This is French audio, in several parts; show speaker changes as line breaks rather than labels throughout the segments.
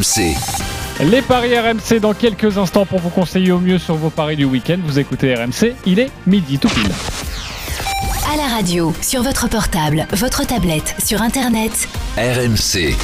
RMC.
Les paris RMC dans quelques instants pour vous conseiller au mieux sur vos paris du week-end. Vous écoutez RMC, il est midi tout pile.
À la radio, sur votre portable, votre tablette, sur Internet.
RMC.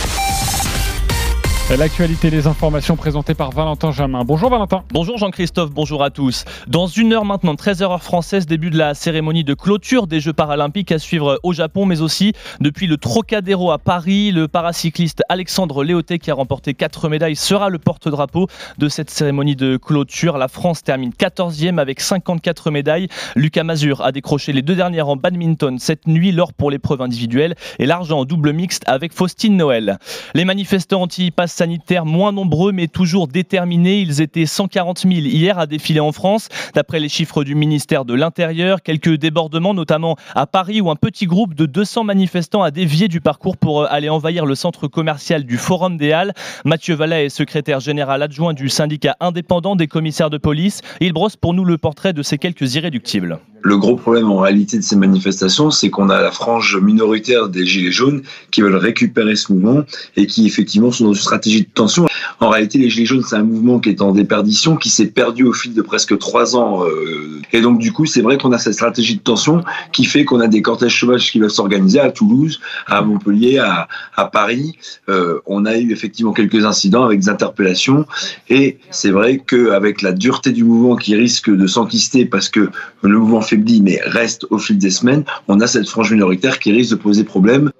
L'actualité des informations présentées par Valentin Jamin. Bonjour Valentin.
Bonjour Jean-Christophe, bonjour à tous. Dans une heure maintenant, 13h heure française, début de la cérémonie de clôture des Jeux paralympiques à suivre au Japon, mais aussi depuis le Trocadéro à Paris. Le paracycliste Alexandre Léoté, qui a remporté 4 médailles, sera le porte-drapeau de cette cérémonie de clôture. La France termine 14e avec 54 médailles. Lucas Mazur a décroché les deux dernières en badminton cette nuit, l'or pour l'épreuve individuelle et l'argent en double mixte avec Faustine Noël. Les manifestants anti-pass sanitaires moins nombreux mais toujours déterminés. Ils étaient 140 000 hier à défiler en France. D'après les chiffres du ministère de l'Intérieur, quelques débordements, notamment à Paris où un petit groupe de 200 manifestants a dévié du parcours pour euh, aller envahir le centre commercial du Forum des Halles. Mathieu Vallet est secrétaire général adjoint du syndicat indépendant des commissaires de police. Il brosse pour nous le portrait de ces quelques irréductibles.
Le gros problème en réalité de ces manifestations, c'est qu'on a la frange minoritaire des Gilets jaunes qui veulent récupérer ce mouvement et qui effectivement sont dans une stratégie de tension. En réalité, les Gilets jaunes, c'est un mouvement qui est en déperdition, qui s'est perdu au fil de presque trois ans. euh, et donc du coup, c'est vrai qu'on a cette stratégie de tension qui fait qu'on a des cortèges sauvages qui veulent s'organiser à Toulouse, à Montpellier, à, Paris. Euh, on a eu effectivement quelques incidents avec des interpellations. Et c'est vrai qu'avec la dureté du mouvement qui risque de s'enquister parce que le mouvement faiblit mais reste au fil des semaines, on a cette frange minoritaire qui risque de poser problème.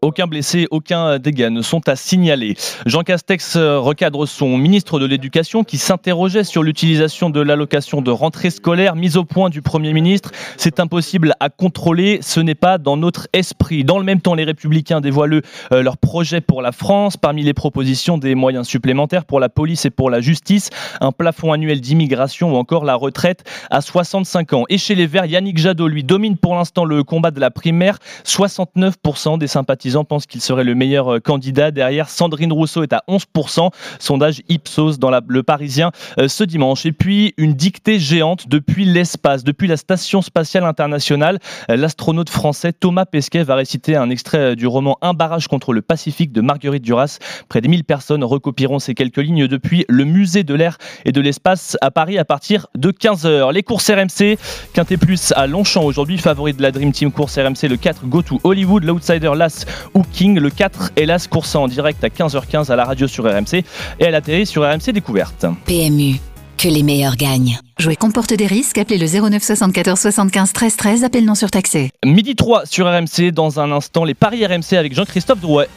Aucun blessé, aucun dégât ne sont à signaler. Jean Castex euh, recadre son ministre de l'Éducation qui s'interrogeait sur l'utilisation de l'allocation de rentrée scolaire mise au point du Premier ministre. C'est impossible à contrôler, ce n'est pas dans notre esprit. Dans le même temps, les Républicains dévoilent euh, leur projet pour la France. Parmi les propositions, des moyens supplémentaires pour la police et pour la justice, un plafond annuel d'immigration ou encore la retraite à 65 ans. Et chez les Verts, Yannick Jadot, lui, domine pour l'instant le combat de la primaire. 69% des sympathisants pensent qu'il serait le meilleur euh, candidat. Derrière, Sandrine Rousseau est à 11%. Sondage Ipsos dans le Parisien euh, ce dimanche. Et puis, une dictée géante depuis l'espace, depuis la Station spatiale internationale. Euh, L'astronaute français Thomas Pesquet va réciter un extrait du roman Un barrage contre le Pacifique de Marguerite Duras. Près de 1000 personnes recopieront ces quelques lignes depuis le musée de l'air et de l'espace à Paris à partir de 15h. Les courses RMC, Quintet Plus à Longchamp aujourd'hui, favori de la Dream Team course RMC, le 4 Go to Hollywood, l'outsider Las ou King, le 4 Hélas course en direct à 15h15 à la radio sur RMC et à la télé sur RMC Découverte.
PMU, que les meilleurs gagnent.
Jouer comporte des risques. Appelez le 09 74 75 13 13. Appel non surtaxé.
Midi 3 sur RMC, dans un instant les paris RMC avec Jean-Christophe Drouet.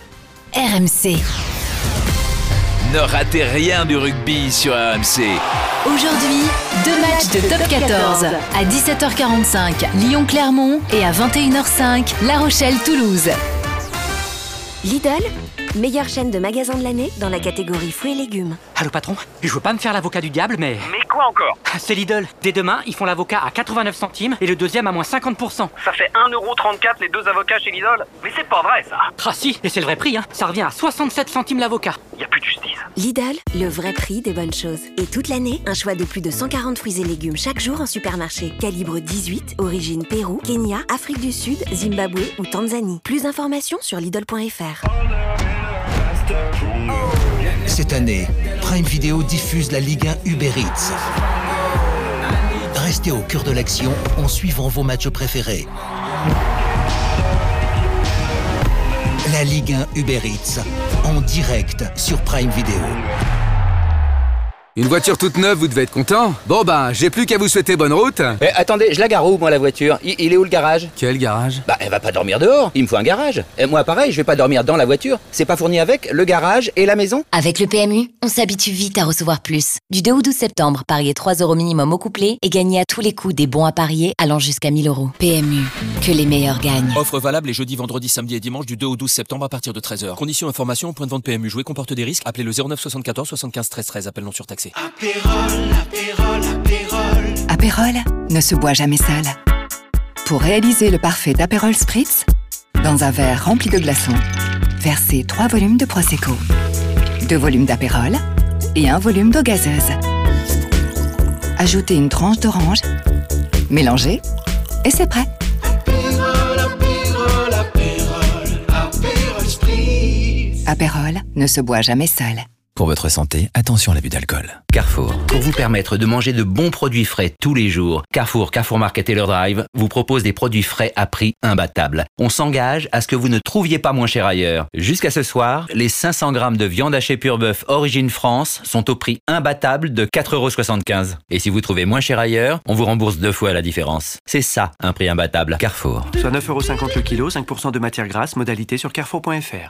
RMC.
Ne ratez rien du rugby sur RMC.
Aujourd'hui, deux matchs de top 14. À 17h45, Lyon-Clermont et à 21h05, La Rochelle-Toulouse.
Lidl, meilleure chaîne de magasins de l'année dans la catégorie fruits et légumes.
Allô patron, je veux pas me faire l'avocat du diable, mais...
Mais quoi encore?
C'est Lidl. Dès demain, ils font l'avocat à 89 centimes et le deuxième à moins 50%.
Ça fait 1,34€ les deux avocats chez Lidl? Mais c'est pas vrai ça
Ah si, et c'est le vrai prix, hein. Ça revient à 67 centimes l'avocat.
Y a plus de justice.
Lidl, le vrai prix des bonnes choses. Et toute l'année, un choix de plus de 140 fruits et légumes chaque jour en supermarché. Calibre 18, origine Pérou, Kenya, Afrique du Sud, Zimbabwe ou Tanzanie. Plus d'informations sur Lidl.fr.
Cette année, Prime Video diffuse la Ligue 1 Uber Eats. Restez au cœur de l'action en suivant vos matchs préférés. La Ligue 1 Uber Eats, en direct sur Prime Video.
Une voiture toute neuve, vous devez être content. Bon ben, j'ai plus qu'à vous souhaiter bonne route.
Eh, attendez, je la gare où, moi, la voiture il, il est où le garage
Quel garage?
Bah, elle va pas dormir dehors, il me faut un garage. Et moi, pareil, je vais pas dormir dans la voiture. C'est pas fourni avec le garage et la maison
Avec le PMU, on s'habitue vite à recevoir plus. Du 2 au 12 septembre, pariez 3 euros minimum au couplet et gagnez à tous les coups des bons à parier allant jusqu'à 1000 euros. PMU, que les meilleurs gagnent.
Offre valable les jeudis, vendredis, samedis et dimanches du 2 au 12 septembre à partir de 13h. Conditions information au point de vente PMU. Jouer comporte des risques. Appelez le 09 74 75 13 13. Appel non surtaxé.
Apérol ne se boit jamais seul. Pour réaliser le parfait d'Apérol Spritz, dans un verre rempli de glaçons, versez 3 volumes de Prosecco, 2 volumes d'Apérol et un volume d'eau gazeuse. Ajoutez une tranche d'orange, mélangez et c'est prêt. Apérol ne se boit jamais seul.
Pour votre santé, attention à l'abus d'alcool.
Carrefour, pour vous permettre de manger de bons produits frais tous les jours, Carrefour, Carrefour Market et leur Drive vous propose des produits frais à prix imbattable. On s'engage à ce que vous ne trouviez pas moins cher ailleurs. Jusqu'à ce soir, les 500 grammes de viande hachée pure bœuf origine France sont au prix imbattable de 4,75€. Et si vous trouvez moins cher ailleurs, on vous rembourse deux fois la différence. C'est ça, un prix imbattable. Carrefour.
Soit 9,50€ le kilo, 5% de matière grasse, modalité sur carrefour.fr.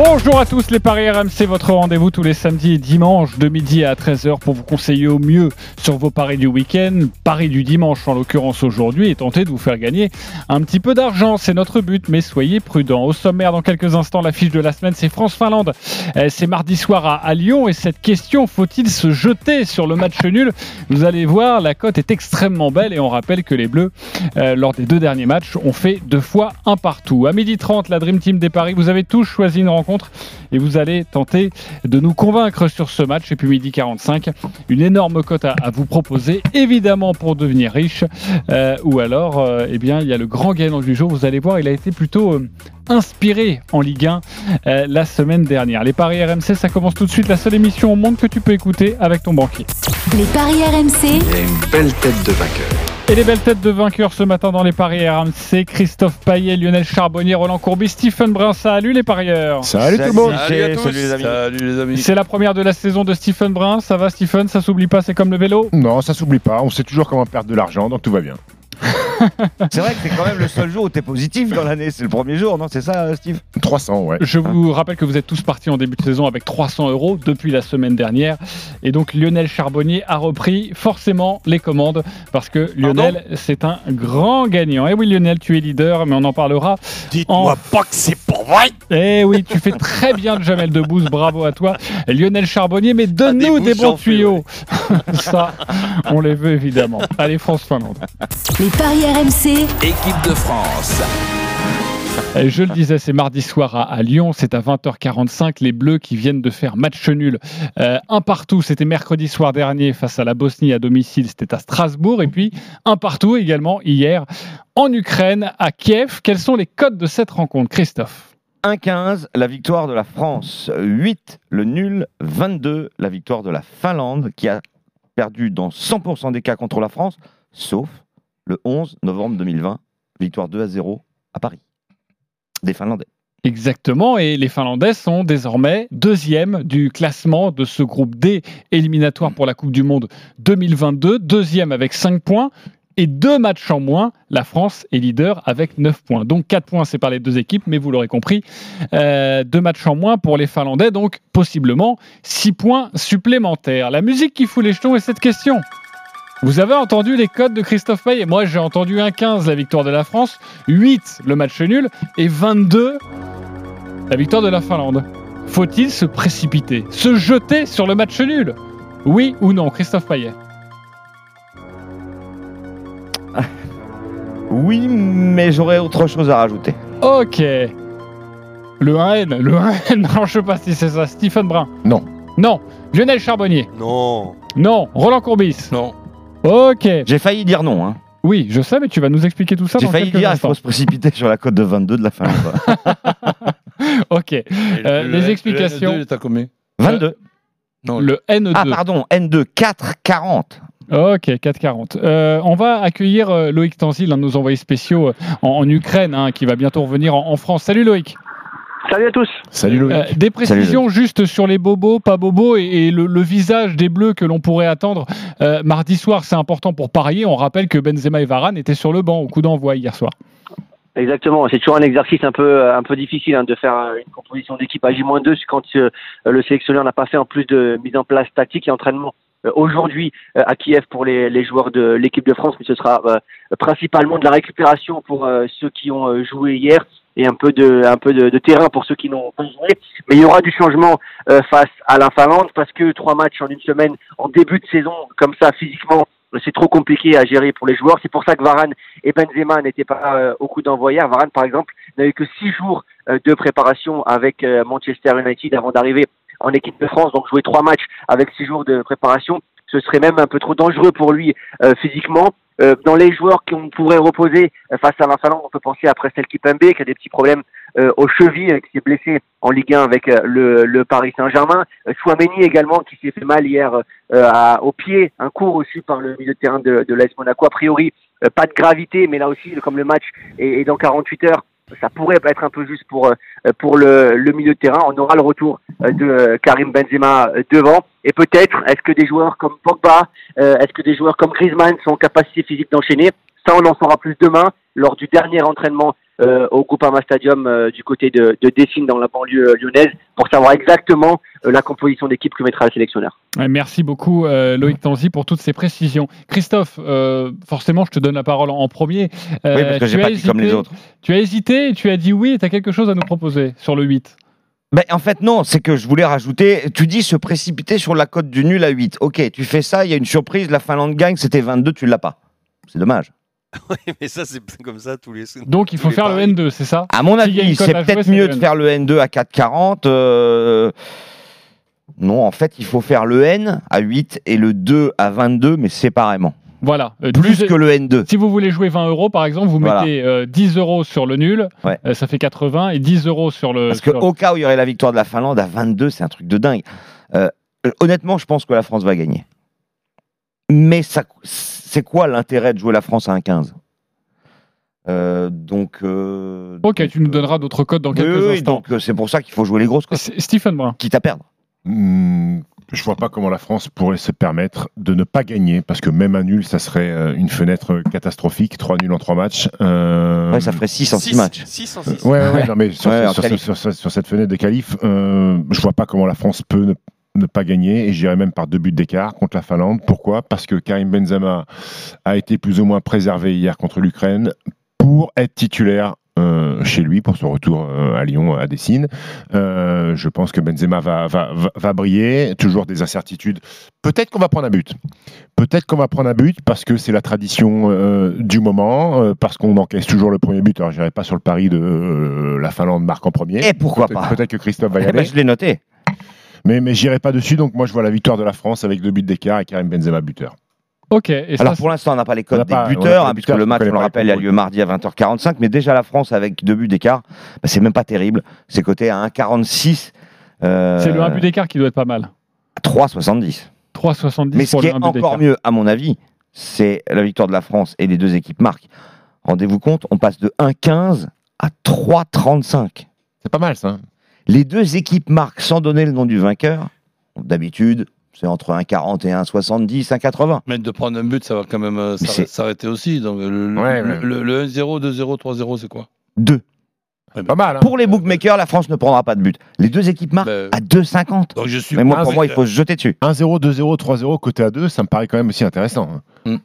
Bonjour à tous les Paris RMC, votre rendez-vous tous les samedis et dimanches de midi à 13h pour vous conseiller au mieux sur vos paris du week-end, paris du dimanche en l'occurrence aujourd'hui et tenter de vous faire gagner un petit peu d'argent, c'est notre but, mais soyez prudents. Au sommaire dans quelques instants, l'affiche de la semaine c'est France-Finlande, Euh, c'est mardi soir à, Lyon et cette question, faut-il se jeter sur le match nul? Vous allez voir, la cote est extrêmement belle et on rappelle que les Bleus, euh, lors des deux derniers matchs, ont fait deux fois un partout. À midi 30, la Dream Team des paris, vous avez tous choisi une rencontre et vous allez tenter de nous convaincre sur ce match. Et puis midi 45, une énorme cote à, à vous proposer, évidemment pour devenir riche. Euh, ou alors, euh, eh bien, il y a le grand gagnant du jour. Vous allez voir, il a été plutôt euh, inspiré en Ligue 1 euh, la semaine dernière. Les paris RMC, ça commence tout de suite. La seule émission au monde que tu peux écouter avec ton banquier.
Les paris RMC,
Il y a une belle tête de vainqueur.
Et les belles têtes de vainqueurs ce matin dans les paris RMC, Christophe Payet, Lionel Charbonnier, Roland Courbis, Stephen Brun. Salut les parieurs.
Salut, tout le monde.
Salut à tous. Salut les amis. Salut les amis.
C'est la première de la saison de Stephen Brun. Ça va Stephen? Ça s'oublie pas, c'est comme le vélo?
Non, ça s'oublie pas. On sait toujours comment perdre de l'argent, donc tout va bien.
C'est vrai que c'est quand même le seul jour où t'es positif dans l'année. C'est le premier jour, non C'est ça, Steve?
300, ouais.
Je vous rappelle que vous êtes tous partis en début de saison avec 300 euros depuis la semaine dernière. Et donc Lionel Charbonnier a repris forcément les commandes parce que Lionel, c'est un grand gagnant. Et oui, Lionel, tu es leader, mais on en parlera.
Dites-moi pas que c'est pas vrai
Eh oui, tu fais très bien Jamel Debbouze, bravo à toi. Lionel Charbonnier, mais donne-nous des, bons tuyaux. Ça, on les veut évidemment. Allez, France-Finlande.
les paris RMC,
Équipe de France.
Je le disais, c'est mardi soir à, à Lyon, c'est à 20h45. Les Bleus qui viennent de faire match nul. Euh, un partout, c'était mercredi soir dernier face à la Bosnie à domicile, c'était à Strasbourg. Et puis un partout également hier en Ukraine, à Kiev. Quels sont les codes de cette rencontre, Christophe?
1-15, la victoire de la France. 8, le nul. 22, la victoire de la Finlande, qui a perdu dans 100% des cas contre la France, sauf le 11 novembre 2020, victoire 2 à 0 à Paris. Des Finlandais.
Exactement, et les Finlandais sont désormais deuxième du classement de ce groupe D éliminatoire pour la Coupe du Monde 2022, deuxième avec 5 points. Et deux matchs en moins, la France est leader avec 9 points. Donc 4 points, par les deux équipes, mais vous l'aurez compris, euh, deux matchs en moins pour les Finlandais, donc possiblement 6 points supplémentaires. La musique qui fout les jetons est cette question. Vous avez entendu les codes de Christophe Payet? Moi, j'ai entendu 1-15 la victoire de la France, 8 le match nul et 22 la victoire de la Finlande. Faut-il se précipiter, se jeter sur le match nul? Oui ou non, Christophe Payet?
Oui, mais j'aurais autre chose à rajouter.
Ok. Le 1N, le 1N, non, je sais pas si c'est ça. Stephen Brun?
Non.
Non. Lionel Charbonnier?
Non.
Non. Roland Courbis?
Non.
Ok.
J'ai failli dire non. Hein.
Oui, je sais, mais tu vas nous expliquer tout ça
J'ai
dans
failli
quelques
dire il
instants.
faut se précipiter sur la cote de 22 de la Finlande.
Ok. Euh, les explications.
T'as combien
22.
Le N2.
Ah, pardon, N2, 4, 40.
Ok, 4,40. Euh, on va accueillir euh, Loïc Tanzil, un de nos envoyés spéciaux euh, en, en Ukraine, hein, qui va bientôt revenir en, en France. Salut Loïc.
Salut à tous.
Salut Loïc.
Euh, des précisions juste sur les bobos, pas bobos, et, et le, le visage des Bleus que l'on pourrait attendre euh, mardi soir. C'est important pour parier. On rappelle que Benzema et Varane étaient sur le banc au coup d'envoi hier soir.
Exactement, c'est toujours un exercice un peu un peu difficile hein, de faire euh, une composition d'équipe à J-2 quand euh, le sélectionneur n'a pas fait en plus de mise en place tactique et entraînement euh, aujourd'hui euh, à Kiev pour les, les joueurs de l'équipe de France, mais ce sera euh, principalement de la récupération pour euh, ceux qui ont euh, joué hier et un peu de un peu de, terrain pour ceux qui n'ont pas joué. Mais il y aura du changement euh, face à la Finlande parce que trois matchs en une semaine en début de saison comme ça physiquement c'est trop compliqué à gérer pour les joueurs. C'est pour ça que Varane et Benzema n'étaient pas euh, au coup d'envoi. Varane, par exemple, n'avait que six jours euh, de préparation avec Manchester United avant d'arriver en équipe de France. Donc jouer trois matchs avec six jours de préparation, ce serait même un peu trop dangereux pour lui physiquement. Euh, dans les joueurs qu'on pourrait reposer euh, face à la on peut penser à Prestel Kipembe qui a des petits problèmes euh, aux chevilles, euh, qui s'est blessé en Ligue 1 avec euh, le, le Paris Saint-Germain. Chouameni également qui s'est fait mal hier à- au pied, un coup reçu par le milieu de terrain de, de l'AS Monaco. A priori, pas de gravité, mais là aussi, comme le match est, est dans 48 heures, ça pourrait être un peu juste pour euh, pour le, le milieu de terrain. On aura le retour euh, de euh, Karim Benzema devant. Et peut-être, est-ce que des joueurs comme Pogba, est-ce que des joueurs comme Griezmann sont en capacité physique d'enchaîner? Ça, on en saura plus demain lors du dernier entraînement euh, au Groupama Stadium euh, du côté de, de Dessine dans la banlieue euh, lyonnaise pour savoir exactement euh, la composition d'équipe que mettra le sélectionneur.
Ouais, Merci beaucoup euh, Loïc Tanzi pour toutes ces précisions. Christophe, euh, forcément je te donne la parole en, premier. Euh,
Oui, parce que
tu
j'ai
as
pas dit comme les autres.
Tu as hésité, tu as dit oui et tu as quelque chose à nous proposer sur le 8.
Ben, en fait, non, c'est que je voulais rajouter. Tu dis se précipiter sur la cote du nul à 8. Ok, tu fais ça, il y a une surprise, la Finlande gagne, c'était 22, tu l'as pas. C'est dommage.
Oui, mais ça, c'est comme ça tous les.
Donc il faut faire le
paris.
N2, c'est ça?
À mon avis, c'est peut-être mieux de
N2.
faire le N2 à 4,40. euh, Non, en fait, il faut faire le N à 8 et le 2 à 22, mais séparément.
Voilà. Euh,
Plus
10
que le N2.
Si vous voulez jouer 20 euros par exemple, vous
Voilà.
mettez euh, 10 euros sur le nul,
Ouais.
euh, ça fait 80 et 10 euros sur le.
Parce que
sur-
au cas où il y aurait la victoire de la Finlande à 22, c'est un truc de dingue. Euh, honnêtement, je pense que la France va gagner. Mais ça, c'est quoi l'intérêt de jouer la France à 1,15 Euh, Donc. euh,
Ok, tu nous donneras d'autres codes dans quelques
oui,
instants.
donc euh, c'est pour ça qu'il faut jouer les grosses cotes.
Stephen Brun.
Quitte à perdre.
Hmm, je vois pas comment la France pourrait se permettre de ne pas gagner, parce que même un nul, ça serait euh, une fenêtre catastrophique. Trois nuls en trois matchs. Euh,
Ouais, ça ferait 6 en 6 matchs.
6 en
Euh,
6.
Ouais, ouais, ouais, non, mais sur,
Ouais, en
sur-
qualif.
sur- sur- sur cette fenêtre de qualif, euh, je vois pas comment la France peut ne, ne pas gagner, et j'irais même par deux buts d'écart contre la Finlande. Pourquoi? Parce que Karim Benzema a été plus ou moins préservé hier contre l'Ukraine pour être titulaire. euh, chez lui pour son retour euh, à Lyon à Dessine. Euh, je pense que Benzema va, va, va, va briller. Toujours des incertitudes. Peut-être qu'on va prendre un but. Peut-être qu'on va prendre un but parce que c'est la tradition du moment, parce qu'on encaisse toujours le premier but. Alors, je pas sur le pari de la Finlande marque en premier.
Et pourquoi
Peut-être-
pas?
Peut-être que Christophe va y
Eh ben,
aller.
je l'ai noté.
Mais, mais j'irai pas dessus, donc moi je vois la victoire de la France avec deux buts d'écart et Karim Benzema buteur.
Ok. Et ça,
Alors pour l'instant, on n'a pas les codes des
pas-
buteurs, hein, puisque le match, on le rappelle, a lieu mardi à 20h45. Mais déjà, la France, avec deux buts d'écart, bah, c'est même pas terrible. C'est coté à 1,46. Euh,
c'est le 1 but d'écart qui doit être pas mal.
3,70.
3,70
Mais ce
pour
qui
le
est
1 but d'écart.
encore mieux, à mon avis, c'est la victoire de la France et les deux équipes marquent. Rendez-vous compte, on passe de 1,15 à 3,35.
C'est pas mal ça.
Les deux équipes marquent sans donner le nom du vainqueur. D'habitude, c'est entre 1,40 et 1,70, 1,80.
Mais de prendre un but, ça va quand même euh, s'arrêter aussi. Donc, le, le-
Ouais,
le-
ouais.
le- le 1-0, 2-0, 3-0, c'est quoi?
Deux.
Pas mal. hein.
Pour les bookmakers, la France ne prendra pas de but. Les deux équipes marquent
Ben,
à 2,50.
Donc je suis
Mais moi, pour moi, il faut se jeter dessus.
1-0, 2-0, 3-0, côté à 2, ça me paraît quand même aussi intéressant. hein.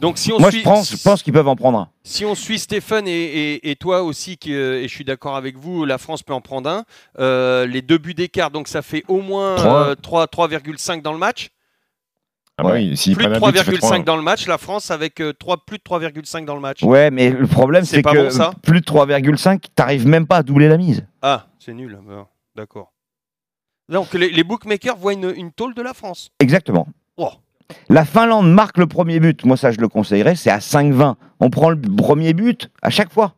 Donc si on
Moi,
suit,
je pense, je pense qu'ils peuvent en prendre un.
Si on suit Stéphane et, et- et toi aussi, qui, euh, et je suis d'accord avec vous, la France peut en prendre un. Euh, les deux buts d'écart, donc ça fait au moins
Trois.
euh, 3 3,5 dans le match.
Ah bah oui, s'ils
Plus de
prennent un but, ça fait
3,5
3-1.
dans le match, la France avec euh, trois- plus de 3,5 dans le match.
Ouais, mais le problème,
C'est
que
bon, ça
plus de 3,5, t'arrives même pas à doubler la mise.
Ah, c'est nul. Bon, D'accord. Donc les, les bookmakers voient une, une tôle de la France.
Exactement.
Oh.
La Finlande marque le premier but. Moi, ça, je le conseillerais. C'est à 5,20. On prend le premier but à chaque fois.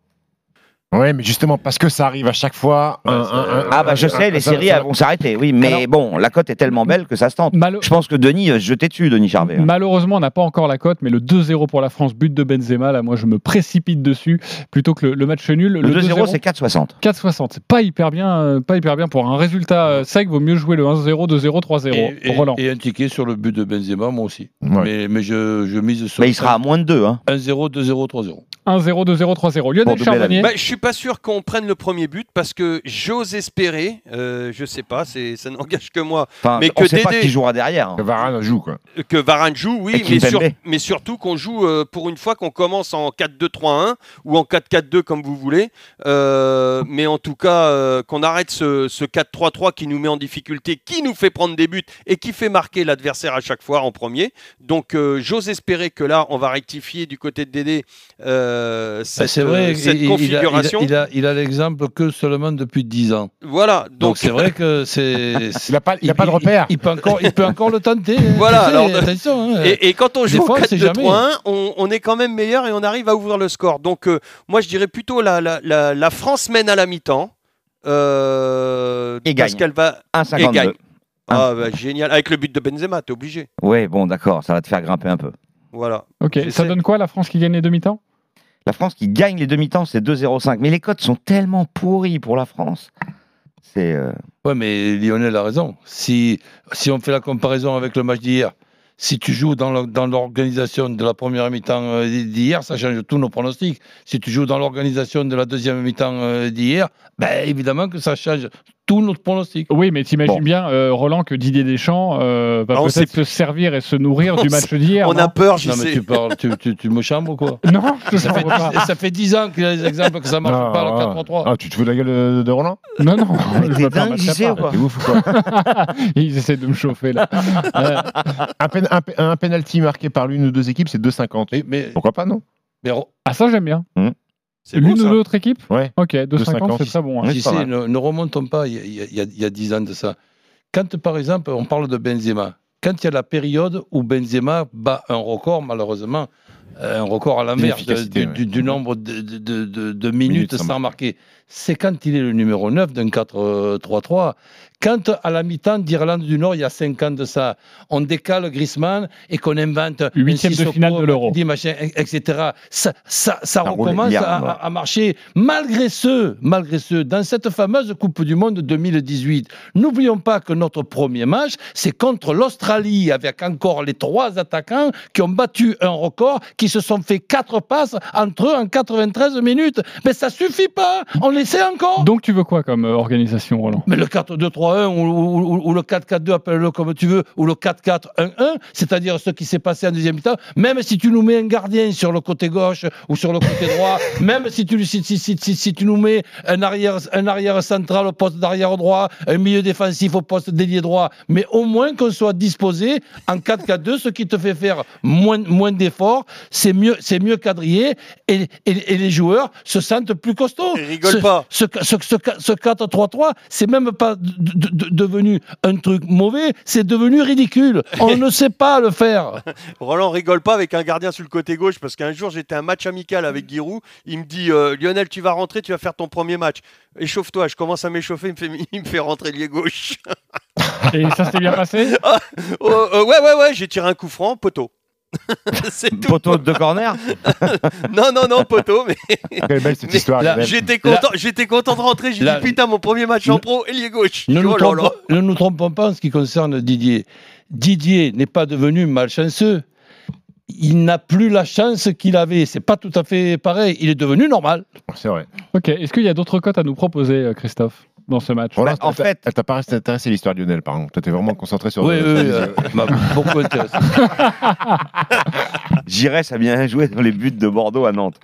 Ouais, mais justement, parce que ça arrive à chaque fois. un- un- un-
Ah, bah, je
un-
sais, les
ça-
séries, vont s'arrêter. Oui, mais
Alors-
bon, la cote est tellement belle que ça se tente.
Malo-
Je pense que Denis se jeter dessus, Denis Charvet. hein.
Malheureusement, on n'a pas encore la cote, mais le 2-0 pour la France, but de Benzema, là, moi, je me précipite dessus plutôt que le, le match nul.
Le 2-0, c'est 4,60.
4,60. C'est pas hyper bien, euh, pas hyper bien pour un résultat euh, sec. Vaut mieux jouer le 1-0, 2-0, 3-0.
Et, et-
Roland.
et un ticket sur le but de Benzema, moi aussi.
Ouais.
Mais, mais je, je mise sur
Mais il sera à moins de 2. Hein.
1-0, 2-0, 3-0.
1-0, 2-0, 3-0. Lionel Charbonnier.
Bah, je suis pas sûr qu'on prenne le premier but parce que j'ose espérer, euh, je sais pas, c'est, ça n'engage que moi,
Enfin,
mais
on
que
sait pas
Dédé-
qui jouera derrière. hein.
Que Varane joue, quoi.
que Varane joue, oui, mais, sur-
Kimpembe.
mais surtout qu'on joue euh, pour une fois qu'on commence en 4-2-3-1 ou en 4-4-2 comme vous voulez, Euh, mais en tout cas euh, qu'on arrête ce, ce 4-3-3 qui nous met en difficulté, qui nous fait prendre des buts et qui fait marquer l'adversaire à chaque fois en premier. Donc euh, j'ose espérer que là on va rectifier du côté de Dédé euh,
Ben,
cette,
c'est vrai,
euh, cette
il- il a-
configuration.
Il a, il a, l'exemple que seulement depuis 10 ans.
Voilà,
Donc
donc
c'est vrai que c'est.
Il n'a pas, il a pas de repère.
Il, il peut encore, il peut encore le tenter. hein.
Voilà,
sais,
alors,
attention. hein.
Et, et quand on joue
fois,
au
on sait
4-2-3-1, on, on est quand même meilleur et on arrive à ouvrir le score. Donc, euh, moi, je dirais plutôt la, la, la, la France mène à la mi-temps. Euh,
Et
parce
gagne.
qu'elle va.
1,52.
Et gagne. Ah, bah, génial. Avec le but de Benzema, t'es obligé.
Ouais, bon, d'accord, ça va te faire grimper un peu.
Voilà.
Ok, ça donne quoi la France qui gagne les demi-temps?
La France qui gagne les demi-temps, c'est 2,05. Mais les cotes sont tellement pourries pour la France. C'est. euh,
Ouais, mais Lionel a raison. Si, si on fait la comparaison avec le match d'hier, si tu joues dans l'organisation de la première mi-temps euh, d'hier, ça change tous nos pronostics. Si tu joues dans l'organisation de la deuxième mi-temps euh, d'hier, ben évidemment que ça change tous nos pronostics.
Oui, mais t'imagines
Bon.
bien, euh, Roland, que Didier Deschamps euh, va
Ah, on
peut-être se servir et se nourrir
On
du match d'hier.
on a peur, j'y
Non, mais
sais.
tu, parles, tu, tu, tu me chambres ou quoi
Non, je
ça fait,
pas.
dix, ça fait 10 ans qu'il a des exemples que ça marche
Non,
pas, le
ah,
4-3-3.
ah, tu te fous de la gueule de, de Roland
Non, non, je me
quoi
T'es ouf ou quoi
Ils essaient de me chauffer là. Euh,
un, pen- un, un penalty marqué par l'une ou deux équipes, c'est 2,50.
Mais, mais,
Pourquoi pas, non
mais
ah, ça, j'aime bien.
C'est
L'une ou l'autre équipe
Ouais.
Ok, 2,50,
2,50,
c'est très bon. hein.
Pas mal.
ne, ne remontons pas il y, a, il y a- il y a 10 ans de ça. Quand, par exemple, on parle de Benzema, quand il y a la période où Benzema bat un record, malheureusement, euh, un record à l'envers du,
ouais.
du- du nombre de, de- de- de- minutes
Minutes sans
sans marquer, c'est quand il est le numéro 9 d'un 4-3-3. Quand à la mi-temps d'Irlande du Nord, il y a 5 ans de ça, on décale Griezmann et qu'on invente
Huitième de finale de l'Euro.
Etc. Ça, ça, ça recommence à, à- à marcher malgré ceux, malgré ceux, dans cette fameuse Coupe du Monde 2018. N'oublions pas que notre premier match, c'est contre l'Australie, avec encore les trois attaquants qui ont battu un record, qui se sont fait quatre passes entre eux en 93 minutes. Mais ça suffit pas, on essaie encore.
Donc, tu veux quoi comme euh, organisation, Roland?
Mais le 4-2-3-1 ou, ou- ou le 4-4-2, appelle-le comme tu veux, ou le 4-4-1-1, c'est-à-dire ce qui s'est passé en deuxième mi-temps, même si tu nous mets un gardien sur le côté gauche ou sur le côté droit, même si tu, si, si- si- tu nous mets un arrière, un arrière central au poste d'arrière droit, un milieu défensif au poste d'ailier droit, mais au moins qu'on soit disposé en 4-4-2, ce qui te fait faire moins, moins d'efforts, c'est mieux, c'est mieux quadrillé et, et- et les joueurs se sentent plus costauds.
Et rigole
Ce-
pas.
ce, ce, ce, ce 4-3-3, c'est même pas de- de- de- devenu un truc mauvais, c'est devenu ridicule. On ne sait pas le faire.
Roland rigole pas avec un gardien sur le côté gauche parce qu'un jour j'étais à un match amical avec Giroud. Il me dit euh, Lionel, tu vas rentrer, tu vas faire ton premier match. Échauffe-toi. Je commence à m'échauffer, il me fait, il me fait rentrer lié gauche.
Et ça s'est bien passé?
Ah, oh, euh, ouais, ouais, ouais, j'ai tiré un coup franc, poteau. C'est tout.
Poteau de corner
Non, non, non, poteau, mais.
Quelle belle cette
mais
histoire.
J'étais content, j'étais content de rentrer. J'ai
Là-
dit putain, mon premier match en pro, ailier gauche.
Ne nous,
Oh là là.
trompons, ne nous trompons pas en ce qui concerne Didier. Didier n'est pas devenu malchanceux. Il n'a plus la chance qu'il avait. C'est pas tout à fait pareil. Il est devenu normal.
C'est vrai.
Ok, est-ce qu'il y a d'autres cotes à nous proposer, euh, Christophe, dans ce match
Roland,
en
elle t'a-
fait-
elle t'a pas intéressé l'histoire de Lionel, par contre. Toi, t'es vraiment concentré sur.
Oui, oui, beaucoup intéressé.
Giresse a bien joué dans les buts de Bordeaux à Nantes.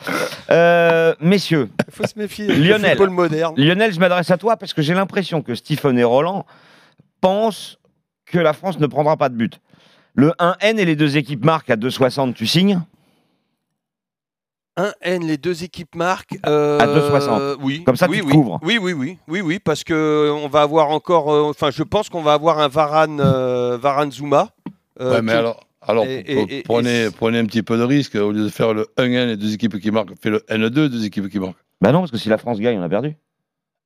Euh, messieurs,
Il faut se méfier. le
Lionel.
moderne.
Lionel, je m'adresse à toi parce que j'ai l'impression que Stephen et Roland pensent que la France ne prendra pas de but. Le 1N et les deux équipes marquent à 2,60, tu signes?
1 N, les deux équipes marquent. euh,
À 2,60.
Oui.
Comme ça,
oui,
tu
oui.
couvres.
Oui, oui, oui, oui, oui, parce que euh, on va avoir encore. euh, Enfin, je pense qu'on va avoir un Varane, euh, Varane Zuma. euh,
Ouais, mais
qui-
alors, alors
et-
p-
et- et-
prenez,
et-
prenez un petit peu de risque. Au lieu de faire le 1N et deux équipes qui marquent, fais le N2, deux équipes qui marquent.
Bah non, parce que si la France gagne, on a perdu.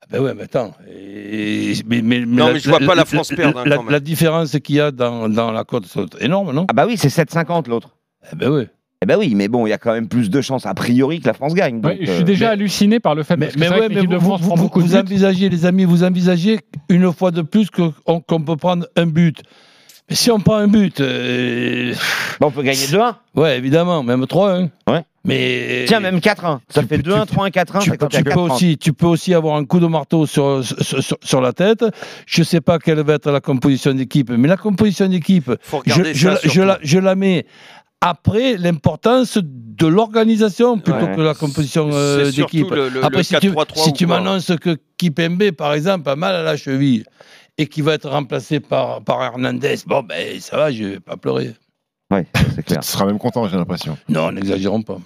Ah Ben ouais, mais attends. Et- mais, mais- mais
Non, mais je vois pas la France perdre, hein,
la,
quand même.
la différence qu'il y a dans, dans la cote, c'est énorme, non?
Ah bah oui, c'est 7,50 l'autre.
Eh ben oui.
Eh ben oui, mais bon, il y a quand même plus de chances a priori que la France gagne. donc,
Ouais, je
euh,
suis déjà
mais-
halluciné par le fait
Mais,
parce que
mais ouais,
que
mais
l'équipe de
vous,
France
vous,
prend
vous-
beaucoup de
vous
buts.
envisagez, les amis, vous envisagez une fois de plus qu'on qu'on peut prendre un but. Mais si on prend un but, euh,
bah, on peut gagner 2-1.
ouais, évidemment, même 3-1.
Ouais.
Mais
Tiens, même 4-1. Ça
tu
fait
peux-
2-1,
tu-
3-1, 4-1.
tu, tu peux
4-1.
aussi, tu peux aussi avoir un coup de marteau sur, sur, sur- sur la tête. Je ne sais pas quelle va être la composition d'équipe, mais la composition d'équipe, je, je je la, je la mets après l'importance de l'organisation plutôt
Ouais.
que la composition euh, d'équipe. Après,
le
si tu,
4-3-3
si tu m'annonces que Kipembe, par exemple, a mal à la cheville et qu'il va être remplacé par, par Hernandez, bon, ben ça va, je vais pas pleurer.
Ouais, c'est clair.
Tu seras même content, j'ai l'impression.
Non, n'exagérons pas.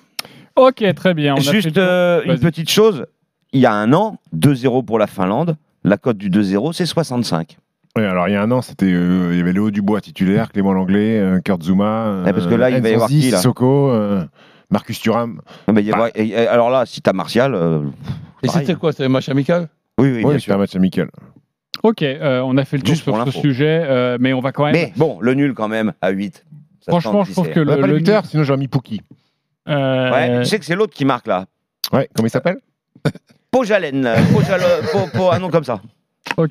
Ok, très bien. on a fait
Juste euh, une petite chose. Il y a un an, 2-0 pour la Finlande. La cote du 2-0, c'est 65.
Oui, alors il y a un an, c'était, euh, il y avait Léo Dubois titulaire, Clément Langlais, euh, Kurt Zuma, euh,
Ouais, parce que là, il va y avoir
Nzonzi,
qui, là
Sissoko, euh, Marcus Thuram.
Non, mais il y a- et- et alors là, si t'as Martial. euh,
Et c'était quoi C'était un match amical?
Oui, oui,
Oui,
sûr.
un match amical.
Ok, euh, on a fait le tour
Juste
sur
pour
ce sujet, euh, mais on va quand même.
Mais bon, le nul quand même, à 8. Ça
Franchement, je trouve
qui
que le,
pas
le
buteur, sinon j'aurais mis Pouki.
Euh,
Ouais, tu sais que c'est l'autre qui marque là.
Ouais, comment il s'appelle?
Pojalen. Pojalo- Po- Po- un nom comme ça.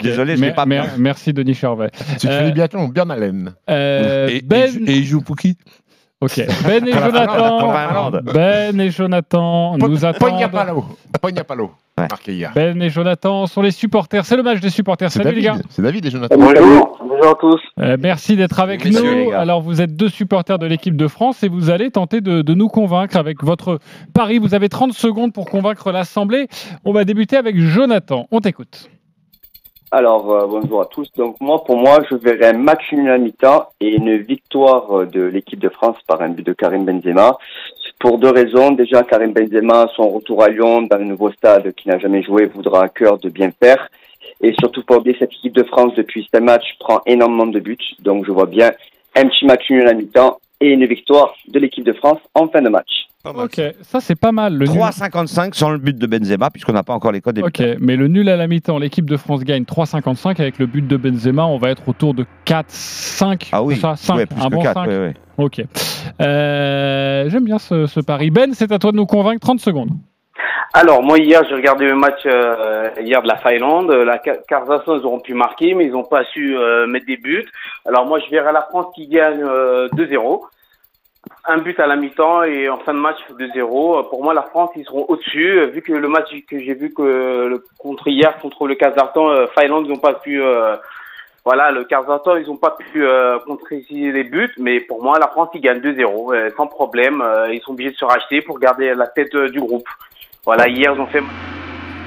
Désolé, je l'ai pas bien.
Merci Denis Charvet.
C'est
Euh,
euh, du biathlon, bien Allen.
Euh,
et,
ben,
il joue- et il joue pour qui?
Ok. Ben et Jonathan. Ben et Jonathan nous attendent.
Pognapalo. Pognapalo.
Ouais.
Marqué hier.
Ben et Jonathan sont les supporters. C'est le match des supporters.
C'est
Salut les gars.
David. C'est David et Jonathan.
Bonjour, bonjour à tous.
Euh, merci d'être avec
Messieurs,
nous. Alors, vous êtes deux supporters de l'équipe de France et vous allez tenter de, de nous convaincre avec votre pari. Vous avez 30 secondes pour convaincre l'Assemblée. On va débuter avec Jonathan. On t'écoute.
Alors, euh, bonjour à tous. Donc, moi, pour moi, je verrais un match nul à mi-temps et une victoire euh, de l'équipe de France par un but de Karim Benzema. Pour deux raisons. Déjà, Karim Benzema, son retour à Lyon dans le nouveau stade qui n'a jamais joué, voudra à cœur de bien faire. Et surtout, pas oublier cette équipe de France depuis ce match prend énormément de buts. Donc, je vois bien un petit match nul à mi-temps et une victoire de l'équipe de France en fin de match.
Pas mal.
Ok, ça c'est pas mal. Le nul-
3,55 sans le but de Benzema, puisqu'on n'a pas encore les codes des
Ok,
buteurs.
mais le nul à la mi-temps, l'équipe de France gagne 3,55 avec le but de Benzema. On va être autour de 4, 5.
Ah oui,
ça, 5,
ouais, plus
un
que
bon
4.
5.
ouais, ouais.
Ok. Euh, J'aime bien ce, ce pari. Ben, c'est à toi de nous convaincre. 30 secondes.
Alors, moi, hier, j'ai regardé le match euh, hier de la Finlande. La Ka- Kazakhstan, ils auront pu marquer, mais ils n'ont pas su euh, mettre des buts. Alors, moi, je verrai la France qui gagne euh, 2-0. Un but à la mi-temps et en fin de match 2-0. Pour moi, la France, ils seront au-dessus. Vu que le match que j'ai vu que le, contre hier, contre le Kazakhstan, euh, Finlande, ils n'ont pas pu... euh, voilà, le Kazakhstan, ils n'ont pas pu euh, concrétiser les buts, mais pour moi, la France, ils gagnent 2-0, euh, sans problème. Ils sont obligés de se racheter pour garder la tête du groupe. Voilà, hier, ils ont fait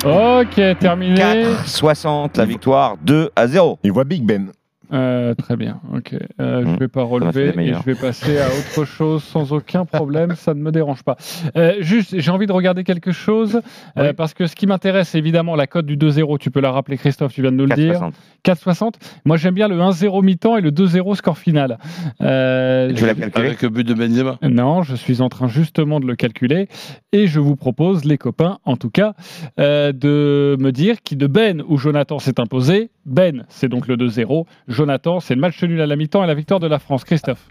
Ok, terminé.
4,60 la victoire, 2 à 0.
Il voit Big Ben.
Euh, très bien, ok. Euh, Je
Mmh.
vais pas relever et je vais passer à autre chose sans aucun problème, ça ne me dérange pas. Euh, juste, j'ai envie de regarder quelque chose euh, parce que ce qui m'intéresse, c'est évidemment la cote du 2-0. Tu peux la rappeler, Christophe, tu viens de nous le dire.
4,60.
4,60. Moi, j'aime bien le 1-0 mi-temps et le 2-0 score final. Euh,
Tu l'as calculé
Avec le but de Benzema.
non, je suis en train justement de le calculer et je vous propose, les copains, en tout cas, euh, de me dire qui de Ben ou Jonathan s'est imposé. Ben, c'est donc le 2-0. Jonathan, c'est le match nul à la mi-temps et la victoire de la France. Christophe.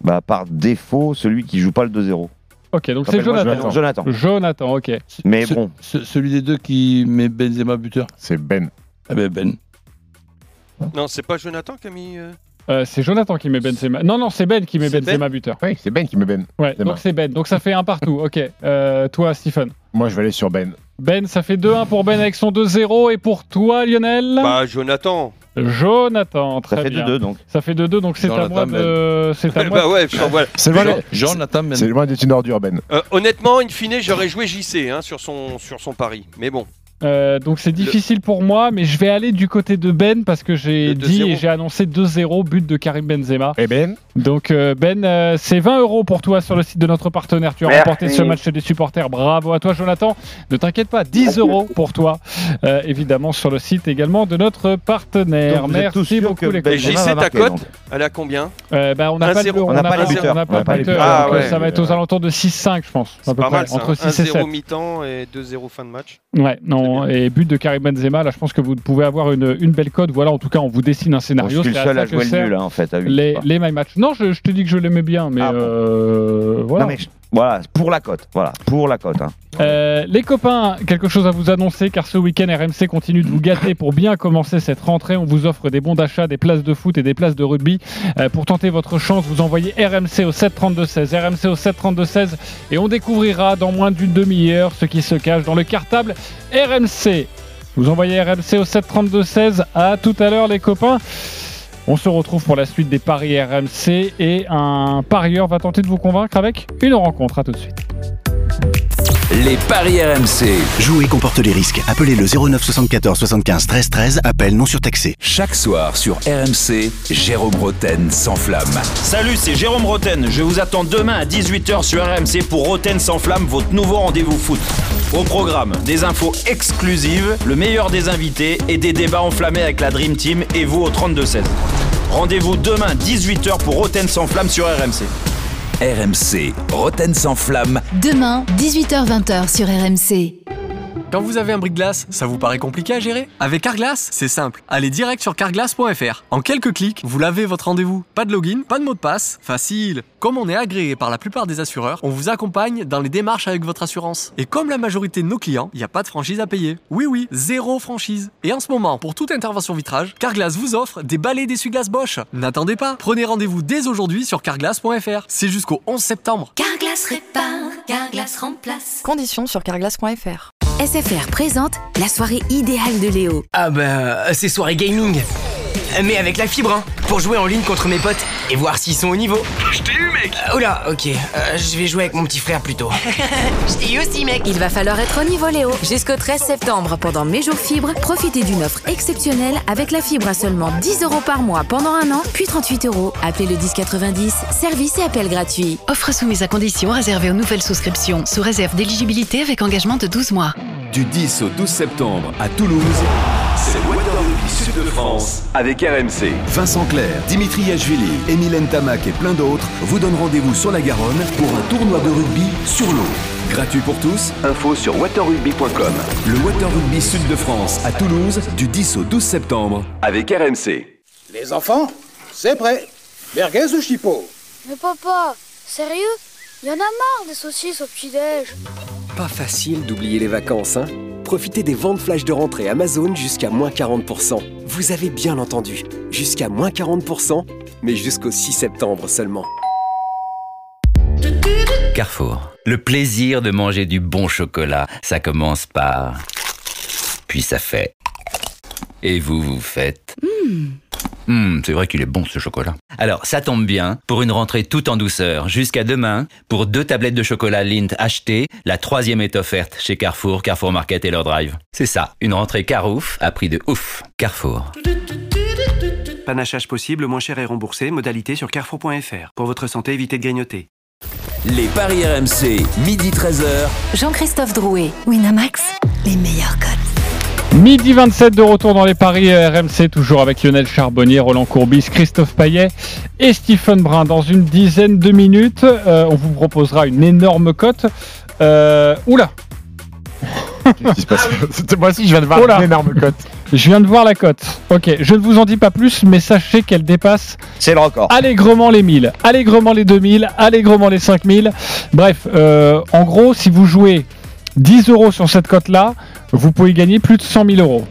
Bah, par défaut, celui qui joue pas le 2-0.
Ok, donc c'est Jonathan.
Jonathan.
Jonathan, ok.
Mais
Ce-
bon,
ce- celui des deux qui met Benzema buteur.
C'est Ben.
Ah ben Ben.
Non, c'est pas Jonathan qui a mis. euh,
Euh, c'est Jonathan qui met Benzema. Non, non, c'est Ben qui met Benzema buteur.
Oui, c'est Ben qui met Ben.
Ouais,
C'est
donc c'est Ben. Donc ça fait un partout. Ok. Euh, toi, Stephen.
Moi, je vais aller sur Ben.
Ben, ça fait 2-1 pour Ben avec son 2-0. Et pour toi, Lionel?
Bah, Jonathan.
Jonathan, très
ça fait
bien.
2-2 donc.
Ça fait 2-2, donc c'est à moi de. C'est à moi.
bah ouais, enfin, voilà.
C'est loin,
Jean- Jonathan Ben.
c'est loin d'être une ordure, Ben.
Euh, honnêtement, in fine, j'aurais joué JC hein, sur, son, sur son pari. Mais bon.
Euh, donc c'est difficile pour moi, mais je vais aller du côté de Ben parce que j'ai dit
2-0.
et j'ai annoncé 2-0 but de Karim Benzema.
Et Ben
Donc euh, Ben, euh, c'est 20 euros pour toi sur le site de notre partenaire. Tu as
Merci.
remporté ce match des supporters. Bravo à toi, Jonathan. Ne t'inquiète pas, 10 euros pour toi, euh, évidemment sur le site également de notre partenaire.
Donc,
Merci beaucoup les
Et
Ben-
copains.
JC, ta cote. Elle a combien
Euh, bah, on n'a pas,
1-0.
le-
On n'a pas
pas le buteur.
Ah
donc, euh,
ouais.
ça va être aux alentours de 6-5, je pense. à peu
pas
près,
mal ça.
entre 6 et 7.
1-0 mi-temps et 2-0 fin de match.
Ouais, non, et but de Karim Benzema, là je pense que vous pouvez avoir une, une belle cote. Voilà, en tout cas, on vous dessine un
Bon, je
scénario.
suis le
c'est à
seul
ça
à
que
jouer le nul hein, en fait. À 8,
Les,
quoi.
les My Match. Non, je, je te dis que je l'aimais bien, mais
Ah bon.
euh, voilà.
Non mais je- voilà, pour la cote. Voilà, pour la cote. hein.
Euh, les copains, quelque chose à vous annoncer car ce week-end RMC continue de vous gâter pour bien commencer cette rentrée. On vous offre des bons d'achat, des places de foot et des places de rugby. Euh, pour tenter votre chance, vous envoyez RMC au 732-16, RMC au 732-16 et on découvrira dans moins d'une demi-heure ce qui se cache dans le cartable RMC. Vous envoyez RMC au 732-16. À tout à l'heure les copains. On se retrouve pour la suite des paris RMC et un parieur va tenter de vous convaincre avec une rencontre. À tout de suite.
Les paris RMC.
Jouer comporte les risques. Appelez le 09 74 75 13 13. Appel non surtaxé.
Chaque soir sur RMC, Jérôme Roten s'enflamme.
Salut, c'est Jérôme Roten. Je vous attends demain à 18h sur RMC pour Roten sans flamme, votre nouveau rendez-vous foot. Au programme, des infos exclusives, le meilleur des invités et des débats enflammés avec la Dream Team et vous au 32-16. Rendez-vous demain 18h pour Roten sans flamme sur RMC.
RMC, Roten sans flamme.
Demain, 18h-20h sur RMC.
Quand vous avez un bric-glace, ça vous paraît compliqué à gérer? Avec Carglass, c'est simple. Allez direct sur carglass.fr. En quelques clics, vous lavez votre rendez-vous. Pas de login, pas de mot de passe, facile. Comme on est agréé par la plupart des assureurs, on vous accompagne dans les démarches avec votre assurance. Et comme la majorité de nos clients, il n'y a pas de franchise à payer. Oui oui, zéro franchise. Et en ce moment, pour toute intervention vitrage, Carglass vous offre des balais d'essuie-glace Bosch. N'attendez pas, prenez rendez-vous dès aujourd'hui sur carglass.fr. C'est jusqu'au 11 septembre.
Carglass répare, Carglass remplace.
Conditions sur carglass.fr.
SFR présente la soirée idéale de Léo.
Ah bah, c'est soirée gaming. Mais avec la fibre, hein, pour jouer en ligne contre mes potes et voir s'ils sont au niveau.
Je mec
Oh là, ok, euh, je vais jouer avec mon petit frère plutôt.
Je t'ai eu aussi, mec.
Il va falloir être au niveau, Léo. Jusqu'au 13 septembre, pendant mes jours fibres, profitez d'une offre exceptionnelle avec la fibre à seulement 10 euros par mois pendant un an, puis 38 euros. Appelez le 1090, service et appel gratuit.
Offre soumise à condition réservée aux nouvelles souscriptions, sous réserve d'éligibilité avec engagement de 12 mois.
Du 10 au 12 septembre à Toulouse, c'est Sud de France avec RMC. Vincent Clair, Dimitri Yachvili, Emile Tamac et plein d'autres vous donnent rendez-vous sur la Garonne pour un tournoi de rugby sur l'eau. Gratuit pour tous, info sur waterrugby.com. Le Water Rugby Sud de France à Toulouse du 10 au 12 septembre avec RMC.
Les enfants, c'est prêt. Merguez ou chipot
Mais papa, sérieux? Y en a marre des saucisses au petit-déj.
Pas facile d'oublier les vacances, hein? Profitez des ventes flash de rentrée Amazon jusqu'à moins 40%. Vous avez bien entendu, jusqu'à moins 40%, mais jusqu'au 6 septembre seulement.
Carrefour. Le plaisir de manger du bon chocolat, ça commence par... Puis ça fait... Et vous, vous faites... Hum, c'est vrai qu'il est bon ce chocolat. Alors, ça tombe bien, pour une rentrée tout en douceur, jusqu'à demain, pour deux tablettes de chocolat Lindt achetées, la troisième est offerte chez Carrefour, Carrefour Market et leur drive. C'est ça, une rentrée carouf à prix de ouf. Carrefour.
Panachage possible, moins cher et remboursé, modalité sur carrefour.fr. Pour votre santé, évitez de grignoter.
Les paris RMC, midi 13h.
Jean-Christophe Drouet, Winamax, les meilleurs codes.
Midi 27 de retour dans les paris RMC, toujours avec Lionel Charbonnier, Roland Courbis, Christophe Paillet et Stephen Brun. Dans une dizaine de minutes, euh, on vous proposera une énorme cote. Euh, oula
Qu'est-ce qui se passe Moi aussi, je viens de voir
Oula.
une énorme cote.
Je viens de voir la cote. Ok, je ne vous en dis pas plus, mais sachez qu'elle dépasse
C'est le record.
allègrement les 1000, allègrement les 2000, allègrement les 5000. Bref, euh, en gros, si vous jouez 10 euros sur cette cote-là, vous pouvez gagner plus de 100 000 euros.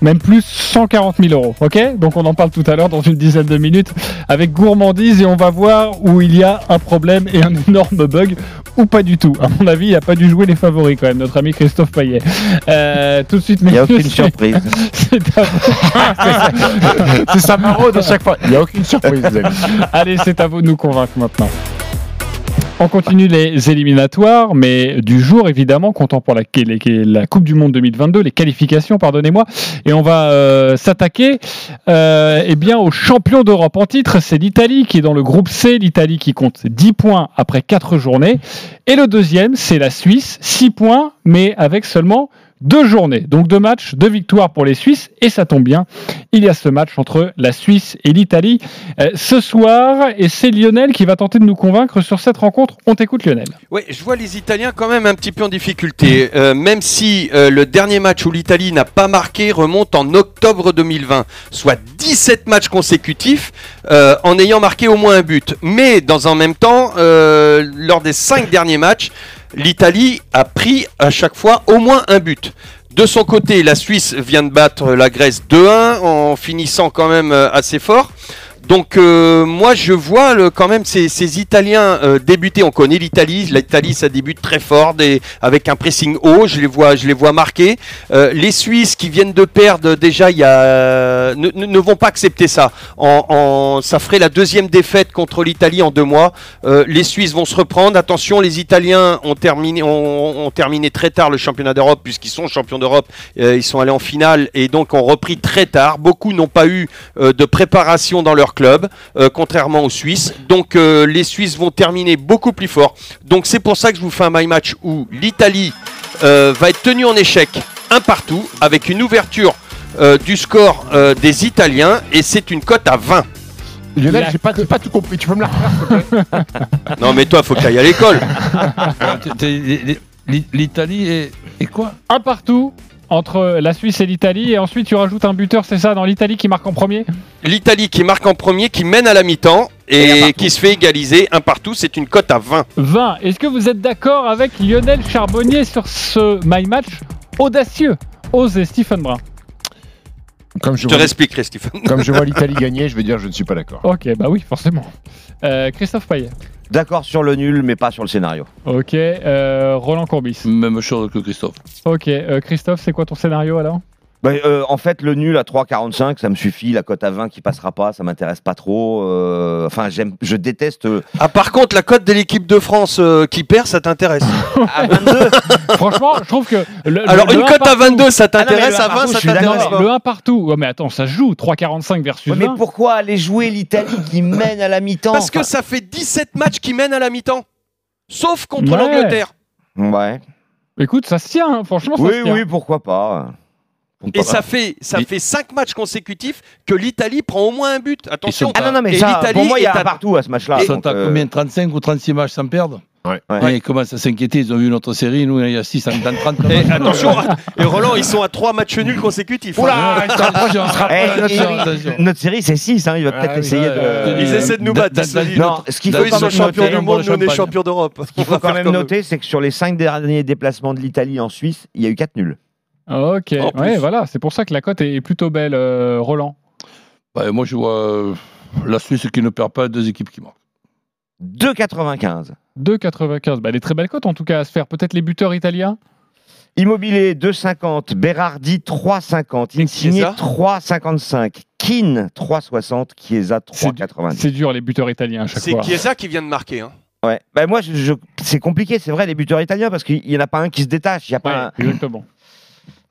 Même plus 140 000 euros, ok? Donc on en parle tout à l'heure dans une dizaine de minutes avec gourmandise et on va voir où il y a un problème et un énorme bug ou pas du tout. À mon avis, il n'a pas dû jouer les favoris quand même, notre ami Christophe Payet. Euh, tout de suite,
Il n'y a aucune surprise.
c'est à vous.
C'est sa maraude à chaque fois. Il n'y a aucune surprise.
Allez, c'est à vous de nous convaincre maintenant. On continue les éliminatoires, mais du jour évidemment, comptant pour la, Coupe du Monde 2022, les qualifications, pardonnez-moi, et on va euh, s'attaquer euh, eh bien au champion d'Europe. En titre, c'est l'Italie qui est dans le groupe C, l'Italie qui compte 10 points après 4 journées, et le deuxième c'est la Suisse, 6 points, mais avec seulement deux journées, donc deux matchs, deux victoires pour les Suisses, et ça tombe bien, il y a ce match entre la Suisse et l'Italie euh, ce soir, et c'est Lionel qui va tenter de nous convaincre sur cette rencontre. On t'écoute Lionel.
Oui, je vois les Italiens quand même un petit peu en difficulté, euh, même si euh, le dernier match où l'Italie n'a pas marqué remonte en octobre 2020, soit 17 matchs consécutifs en ayant marqué au moins un but. Mais dans un même temps, lors des 5 derniers matchs, l'Italie a pris à chaque fois au moins un but. De son côté, la Suisse vient de battre la Grèce 2-1 en finissant quand même euh, assez fort. Donc euh, moi je vois le- quand même ces, ces Italiens euh, débuter. On connaît l'Italie. L'Italie ça débute très fort des- avec un pressing haut. Je les vois, je les vois marquer. Euh, les Suisses qui viennent de perdre déjà, il y a ne, ne- vont pas accepter ça. En, en- ça ferait la deuxième défaite contre l'Italie en deux mois. Euh, les Suisses vont se reprendre. Attention, les Italiens ont terminé, ont, ont terminé très tard le championnat d'Europe puisqu'ils sont champions d'Europe. Euh, ils sont allés en finale et donc ont repris très tard. Beaucoup n'ont pas eu euh, de préparation dans leur club, euh, contrairement aux Suisses. Donc euh, les Suisses vont terminer beaucoup plus fort. Donc c'est pour ça que je vous fais un my match où l'Italie euh, va être tenue en échec un partout avec une ouverture euh, du score euh, des Italiens et c'est une cote à 20.
Lionel, j'ai pas, tout compris. Tu peux me la
Non mais toi faut que tu ailles à l'école.
L'I- L'Italie est, est quoi?
Un partout entre la Suisse et l'Italie. Et ensuite, tu rajoutes un buteur, c'est ça, dans l'Italie qui marque en premier?
L'Italie qui marque en premier, qui mène à la mi-temps et, qui se fait égaliser un partout, c'est une cote à 20.
20. Est-ce que vous êtes d'accord avec Lionel Charbonnier sur ce My Match audacieux? Osez Stephen Brun.
Comme
Je te réexpliquerai, Stephen.
Comme je vois l'Italie gagner, je vais dire je ne suis pas d'accord.
Ok, bah oui, forcément. Euh, Christophe Payet.
D'accord sur le nul, mais pas sur le scénario.
Ok, euh, Roland Courbis.
Même chose que Christophe.
Ok, euh, Christophe, c'est quoi ton scénario alors?
Bah, euh, en fait, le nul à 3,45, ça me suffit. La cote à 20 qui passera pas, ça m'intéresse pas trop. Euh, Enfin, j'aime, je déteste. euh,
Ah par contre, la cote de l'équipe de France euh, qui perd, ça t'intéresse
à 22.
Franchement, je trouve que. le-
Alors
le-
une
un
cote à
partout-
22, ça
Ah non, mais
t'intéresse
le un
À 20,
partout,
ça
suis
t'intéresse pas
le 1 partout. Ouais, mais attends, ça se joue 3,45 versus
mais
20.
pourquoi aller jouer l'Italie qui mène à la mi-temps
Parce que ça fait 17 matchs qui mènent à la mi-temps. Sauf contre
Ouais.
l'Angleterre.
Ouais.
Écoute, ça se tient, hein, franchement, ça
Oui,
se tient.
oui, pourquoi pas.
Et ça fait, ça fait 5 matchs consécutifs que l'Italie prend au moins un but. Attention.
Ah non, non, mais
Et
ça,
l'Italie
pour moi, il y a
est
un
à-
partout à ce match-là.
Ils sont à
euh,
combien 35 ou 36 matchs sans perdre
Ouais.
Ouais.
Et ils commencent à s'inquiéter, ils ont vu notre série, nous il y a 6 dans 30
Et
matchs.
attention, et Roland, ils sont à 3 matchs nuls consécutifs.
Oula, attention,
Eh, notre série, c'est 6. Hein, il va peut-être
Ah
essayer de.
Ils essaient de nous battre. Ils
Non, ce qu'il faut
ils sont champions du monde, nous on est champions d'Europe.
Il faut quand même noter, c'est que sur les 5 derniers déplacements de l'Italie en Suisse, il y a eu 4 nuls.
Ok, ouais, voilà, c'est pour ça que la cote est plutôt belle, euh, Roland.
Bah, moi je vois la Suisse qui ne perd pas, deux équipes qui marquent.
2,95.
2,95. Bah, des très belles cotes en tout cas à se faire. Peut-être les buteurs italiens?
Immobilier 2,50. Berardi 3,50. Insigné
Chiesa
3,55. Keane 3,60. Chiesa
C'est
3,90.
c'est dur les buteurs italiens à chaque
C'est
fois.
Chiesa qui vient de marquer. Hein?
Ouais. Bah, moi, je, je- c'est compliqué, c'est vrai, les buteurs italiens, parce qu'il n'y en a pas un qui se détache. Il y a
Ouais,
pas un-
exactement.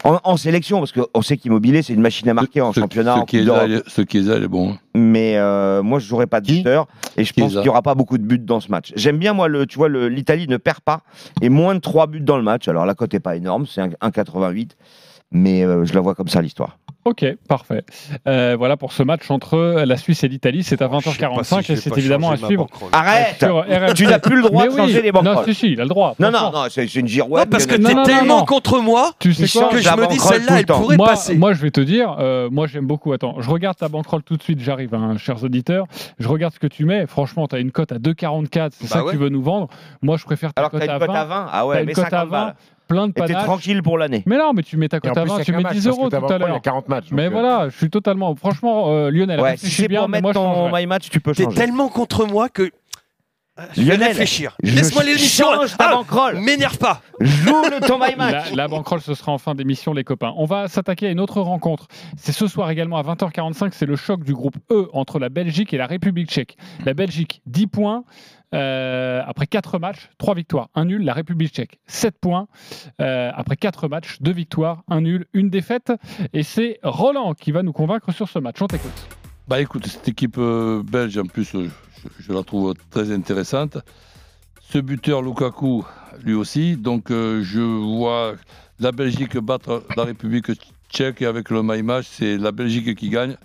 En, en sélection, parce qu'on sait qu'Immobilier, c'est une machine à marquer en
Ce-
championnat,
ce
en
qui est
d'Europe.
là, Ce qui est là, il est bon. hein.
Mais euh, moi, je jouerai pas de buteur et je pense qu'il n'y aura pas beaucoup de buts dans ce match. J'aime bien, moi, le, tu vois, l'Italie ne perd pas et moins de 3 buts dans le match. Alors la cote n'est pas énorme, c'est un- 1,88, mais euh, je la vois comme ça, l'histoire.
Ok, parfait. Euh, voilà pour ce match entre la Suisse et l'Italie. C'est à
Oh, Je sais pas
20h45
si
et c'est évidemment à suivre.
Arrête. Tu n'as plus le droit
Mais
de
oui.
changer les
Non,
banquerolles.
si, si, il a le droit.
Non, non, non, c'est une girouette.
Non, parce que t'es
non, non,
tellement
non.
contre moi
Tu sais quoi
que je me dis celle-là,
le
elle pourrait
moi,
passer.
moi, je vais te dire, euh, moi j'aime beaucoup. Attends, je regarde ta banquerolle tout de suite, j'arrive, hein, chers auditeurs. Je regarde ce que tu mets. Franchement, tu as une cote à 2,44, c'est
Bah
ça que tu veux nous vendre. Moi, je préfère ta
Alors que
cote
t'as
à
une cote
20.
à 20 Ah
T'as
ouais,
une
mais
cote à
50
20,
balles.
Plein de
Et t'es
panache.
tranquille pour l'année.
Mais non, mais tu mets ta cote à
plus,
20,
il y a
tu mets
match,
10
parce que
euros tout à
banquerolle, Il y
l'heure.
a 40 matchs.
Mais
euh,
voilà, je suis totalement. Franchement, euh, Lionel,
Ouais,
réfléchis
si c'est
bien,
pour mettre ton my match, tu peux
T'es
changer.
tellement contre moi que. Je vais
Lionel,
réfléchir. Laisse-moi l'émission. Ah,
banquerolle.
M'énerve pas.
Joue le ton my match.
La, la banquerolle, ce sera en fin d'émission, les copains. On va s'attaquer à une autre rencontre. C'est ce soir également à 20h45. C'est le choc du groupe E entre la Belgique et la République tchèque. La Belgique, 10 points. Euh, après 4 matchs, 3 victoires, 1 nul. La République tchèque, 7 points. euh, après 4 matchs, 2 victoires, 1 nul, 1 défaite. Et c'est Roland qui va nous convaincre sur ce match. On t'écoute.
Bah écoute, cette équipe euh, belge, en plus, euh, je, je la trouve très intéressante. Ce buteur Lukaku, lui aussi. Donc euh, je vois la Belgique battre la République tchèque et avec le my match, c'est la Belgique qui gagne.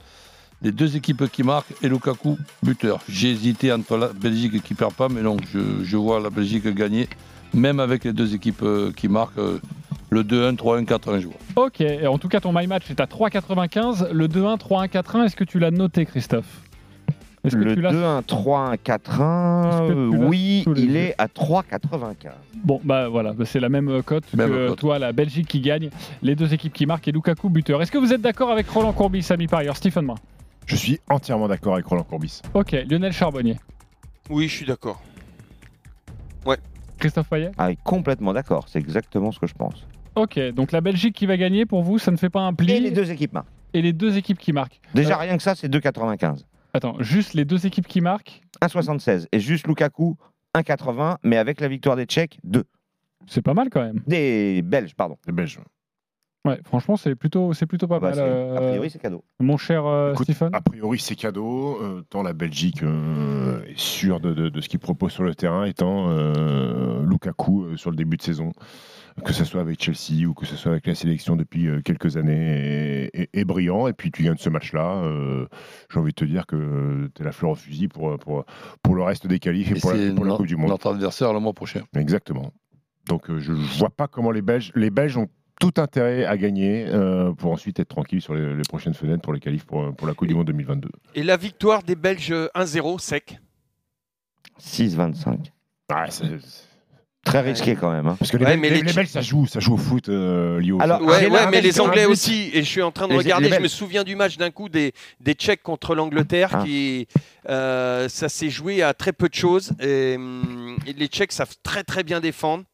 Les deux équipes qui marquent et Lukaku buteur. J'ai hésité entre la Belgique qui perd pas, mais non, je, je vois la Belgique gagner, même avec les deux équipes euh, qui marquent. euh, le 2-1, 3-1, 4-1, je vois.
Ok, et en tout cas, ton My Match est à 3,95. Le 2-1, 3-1, 4-1, est-ce que tu l'as noté, Christophe? Est-ce que
Le
tu l'as
2-1, 3-1, 4-1,
Est-ce que
euh,
tu l'as
oui, il est à 3,95.
Bon, bah voilà, bah, c'est la même euh, cote que
cote.
toi, la Belgique qui gagne, les deux équipes qui marquent et Lukaku buteur. Est-ce que vous êtes d'accord avec Roland Courbis, ami parieur Stephen Brun?
Je suis entièrement d'accord avec Roland Courbis.
Ok, Lionel Charbonnier.
Oui, je suis d'accord. Ouais.
Christophe Payet
Ah, complètement d'accord. C'est exactement ce que je pense.
Ok, donc la Belgique qui va gagner pour vous, ça ne fait pas un pli
Et les deux équipes marquent.
Et les deux équipes qui marquent.
Déjà,
Euh,
rien que ça, c'est 2,95.
Attends, juste les deux équipes qui marquent
1,76. Et juste Lukaku, 1,80. Mais avec la victoire des Tchèques, 2.
C'est pas mal quand même.
Des Belges, pardon.
Des Belges.
Ouais, franchement, c'est plutôt, c'est plutôt pas
Bah,
mal.
a
euh,
priori, c'est cadeau.
Mon cher euh,
Écoute,
Stephen
A priori, c'est cadeau, euh, tant la Belgique euh, est sûre de, de- de ce qu'il propose sur le terrain, étant euh, Lukaku euh, sur le début de saison, que ce soit avec Chelsea ou que ce soit avec la sélection depuis euh, quelques années, est, est- est brillant. Et puis tu gagnes ce match-là, euh, j'ai envie de te dire que tu es la fleur au fusil pour, pour, pour le reste des qualifs et,
Et
pour, la, pour la Coupe du Monde.
notre adversaire le mois prochain.
Exactement. Donc euh, je ne vois pas comment les Belges, les Belges ont tout intérêt à gagner euh, pour ensuite être tranquilles sur les, les prochaines fenêtres pour les qualifs pour, pour la Coupe du Monde 2022.
Et la victoire des Belges euh, 1-0 sec
6,25.
Ah, c'est-
Très risqué quand même. hein.
Parce que les,
Ouais,
Belges-
mais
les-
les
les
Tchèques-
Belges, ça joue, ça joue au foot, euh, Lio.
Alors,
Ouais, ouais, mais les Anglais aussi. Et je suis en train de
Les-
regarder.
les
je me souviens du match d'un coup des, des Tchèques contre l'Angleterre.
Ah.
qui euh, Ça s'est joué à très peu de choses. Et, hum, et les Tchèques savent très très bien défendre.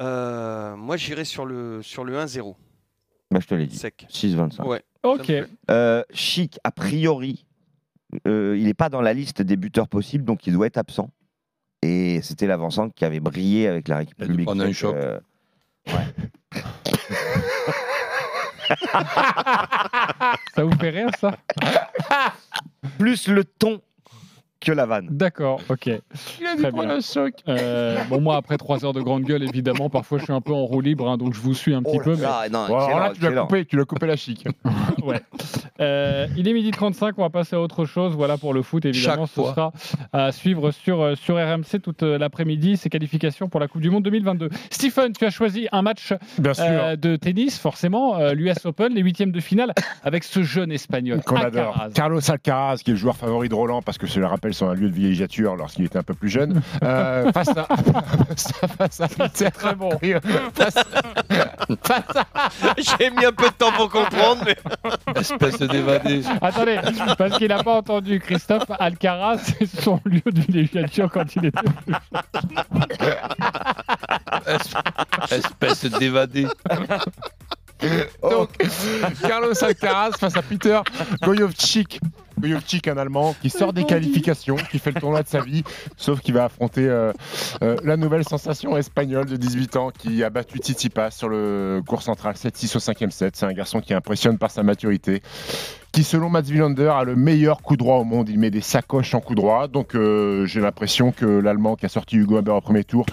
Euh, moi, j'irai sur le, sur le 1-0.
Bah, je te l'ai dit.
Sec.
6,25.
Ouais.
Ok.
Euh, Chic, a priori, euh, il n'est pas dans la liste des buteurs possibles, donc il doit être absent. Et c'était l'avancante qui avait brillé avec la République.
prendre un choc.
euh,
Ça vous fait rire ça?
Plus le ton que la vanne.
D'accord, ok. Très bien. Euh, bon, moi, après trois heures de grande gueule, évidemment, parfois je suis un peu en roue libre, hein, donc je vous suis un petit
Oh
peu.
là là, non,
Bon, alors
excellent,
tu l'as
excellent.
coupé, tu l'as coupé la chic.
mais- ouais. Euh, il est midi 35, on va passer à autre chose. Voilà pour le foot, évidemment,
Chaque
ce
fois.
sera à suivre sur, euh, sur RMC toute euh, l'après-midi. Ces qualifications pour la Coupe du Monde 2022. Stephen, tu as choisi un match
Bien sûr.
euh, de tennis, forcément, euh, l'US Open, les huitièmes de finale, avec ce jeune espagnol.
Qu'on adore.
Alcaraz.
Carlos Alcaraz, qui est le joueur favori de Roland, parce que je le rappelle, c'est un lieu de villégiature lorsqu'il était un peu plus jeune. Euh, face à. face à Peter.
Très bon.
Face-
J'ai mis un peu de temps pour comprendre. Mais...
Espèce d'évadé.
Attendez, parce qu'il n'a pas entendu Christophe Alcaraz, c'est son lieu de villégiature quand il était plus
Espèce d'évadé.
Donc, Carlos Alcaraz face à Peter Gojovcik. Gojovcik, un Allemand qui sort des qualifications, qui fait le tournoi de sa vie, sauf qu'il va affronter euh, euh, la nouvelle sensation espagnole de 18 ans qui a battu Tsitsipas sur le cours central 7-6 au 5e set. C'est un garçon qui impressionne par sa maturité, qui selon Mats Wilander a le meilleur coup droit au monde. Il met des sacoches en coup droit, donc euh, j'ai l'impression que l'Allemand qui a sorti Hugo Humbert au premier tour,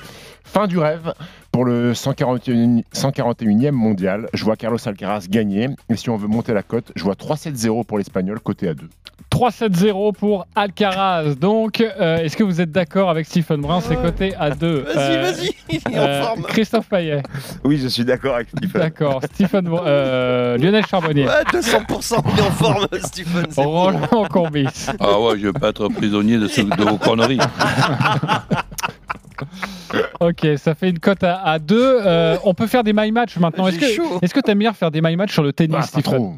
fin du rêve pour le 141, 141e mondial. Je vois Carlos Alcaraz gagner. Et si on veut monter la cote, je vois 3-7-0 pour l'Espagnol, côté à 2.
3-7-0 pour Alcaraz. Donc, euh, est-ce que vous êtes d'accord avec Stephen Brun C'est coté à 2.
Vas-y, vas-y, il est en forme.
Christophe Payet.
Oui, je suis d'accord avec Stephen.
D'accord. Stephen euh, Lionel Charbonnier.
Ouais, 200%, il est en forme, Stephen. c'est bon.
Roland Courbis.
Ah ouais, je veux pas être prisonnier de, ce- de vos conneries.
Ok, ça fait une cote à 2. on peut faire des my match maintenant. Est-ce que est-ce que t'aimes bien faire des my match sur le tennis,
Ah, pas
Stephen
trop.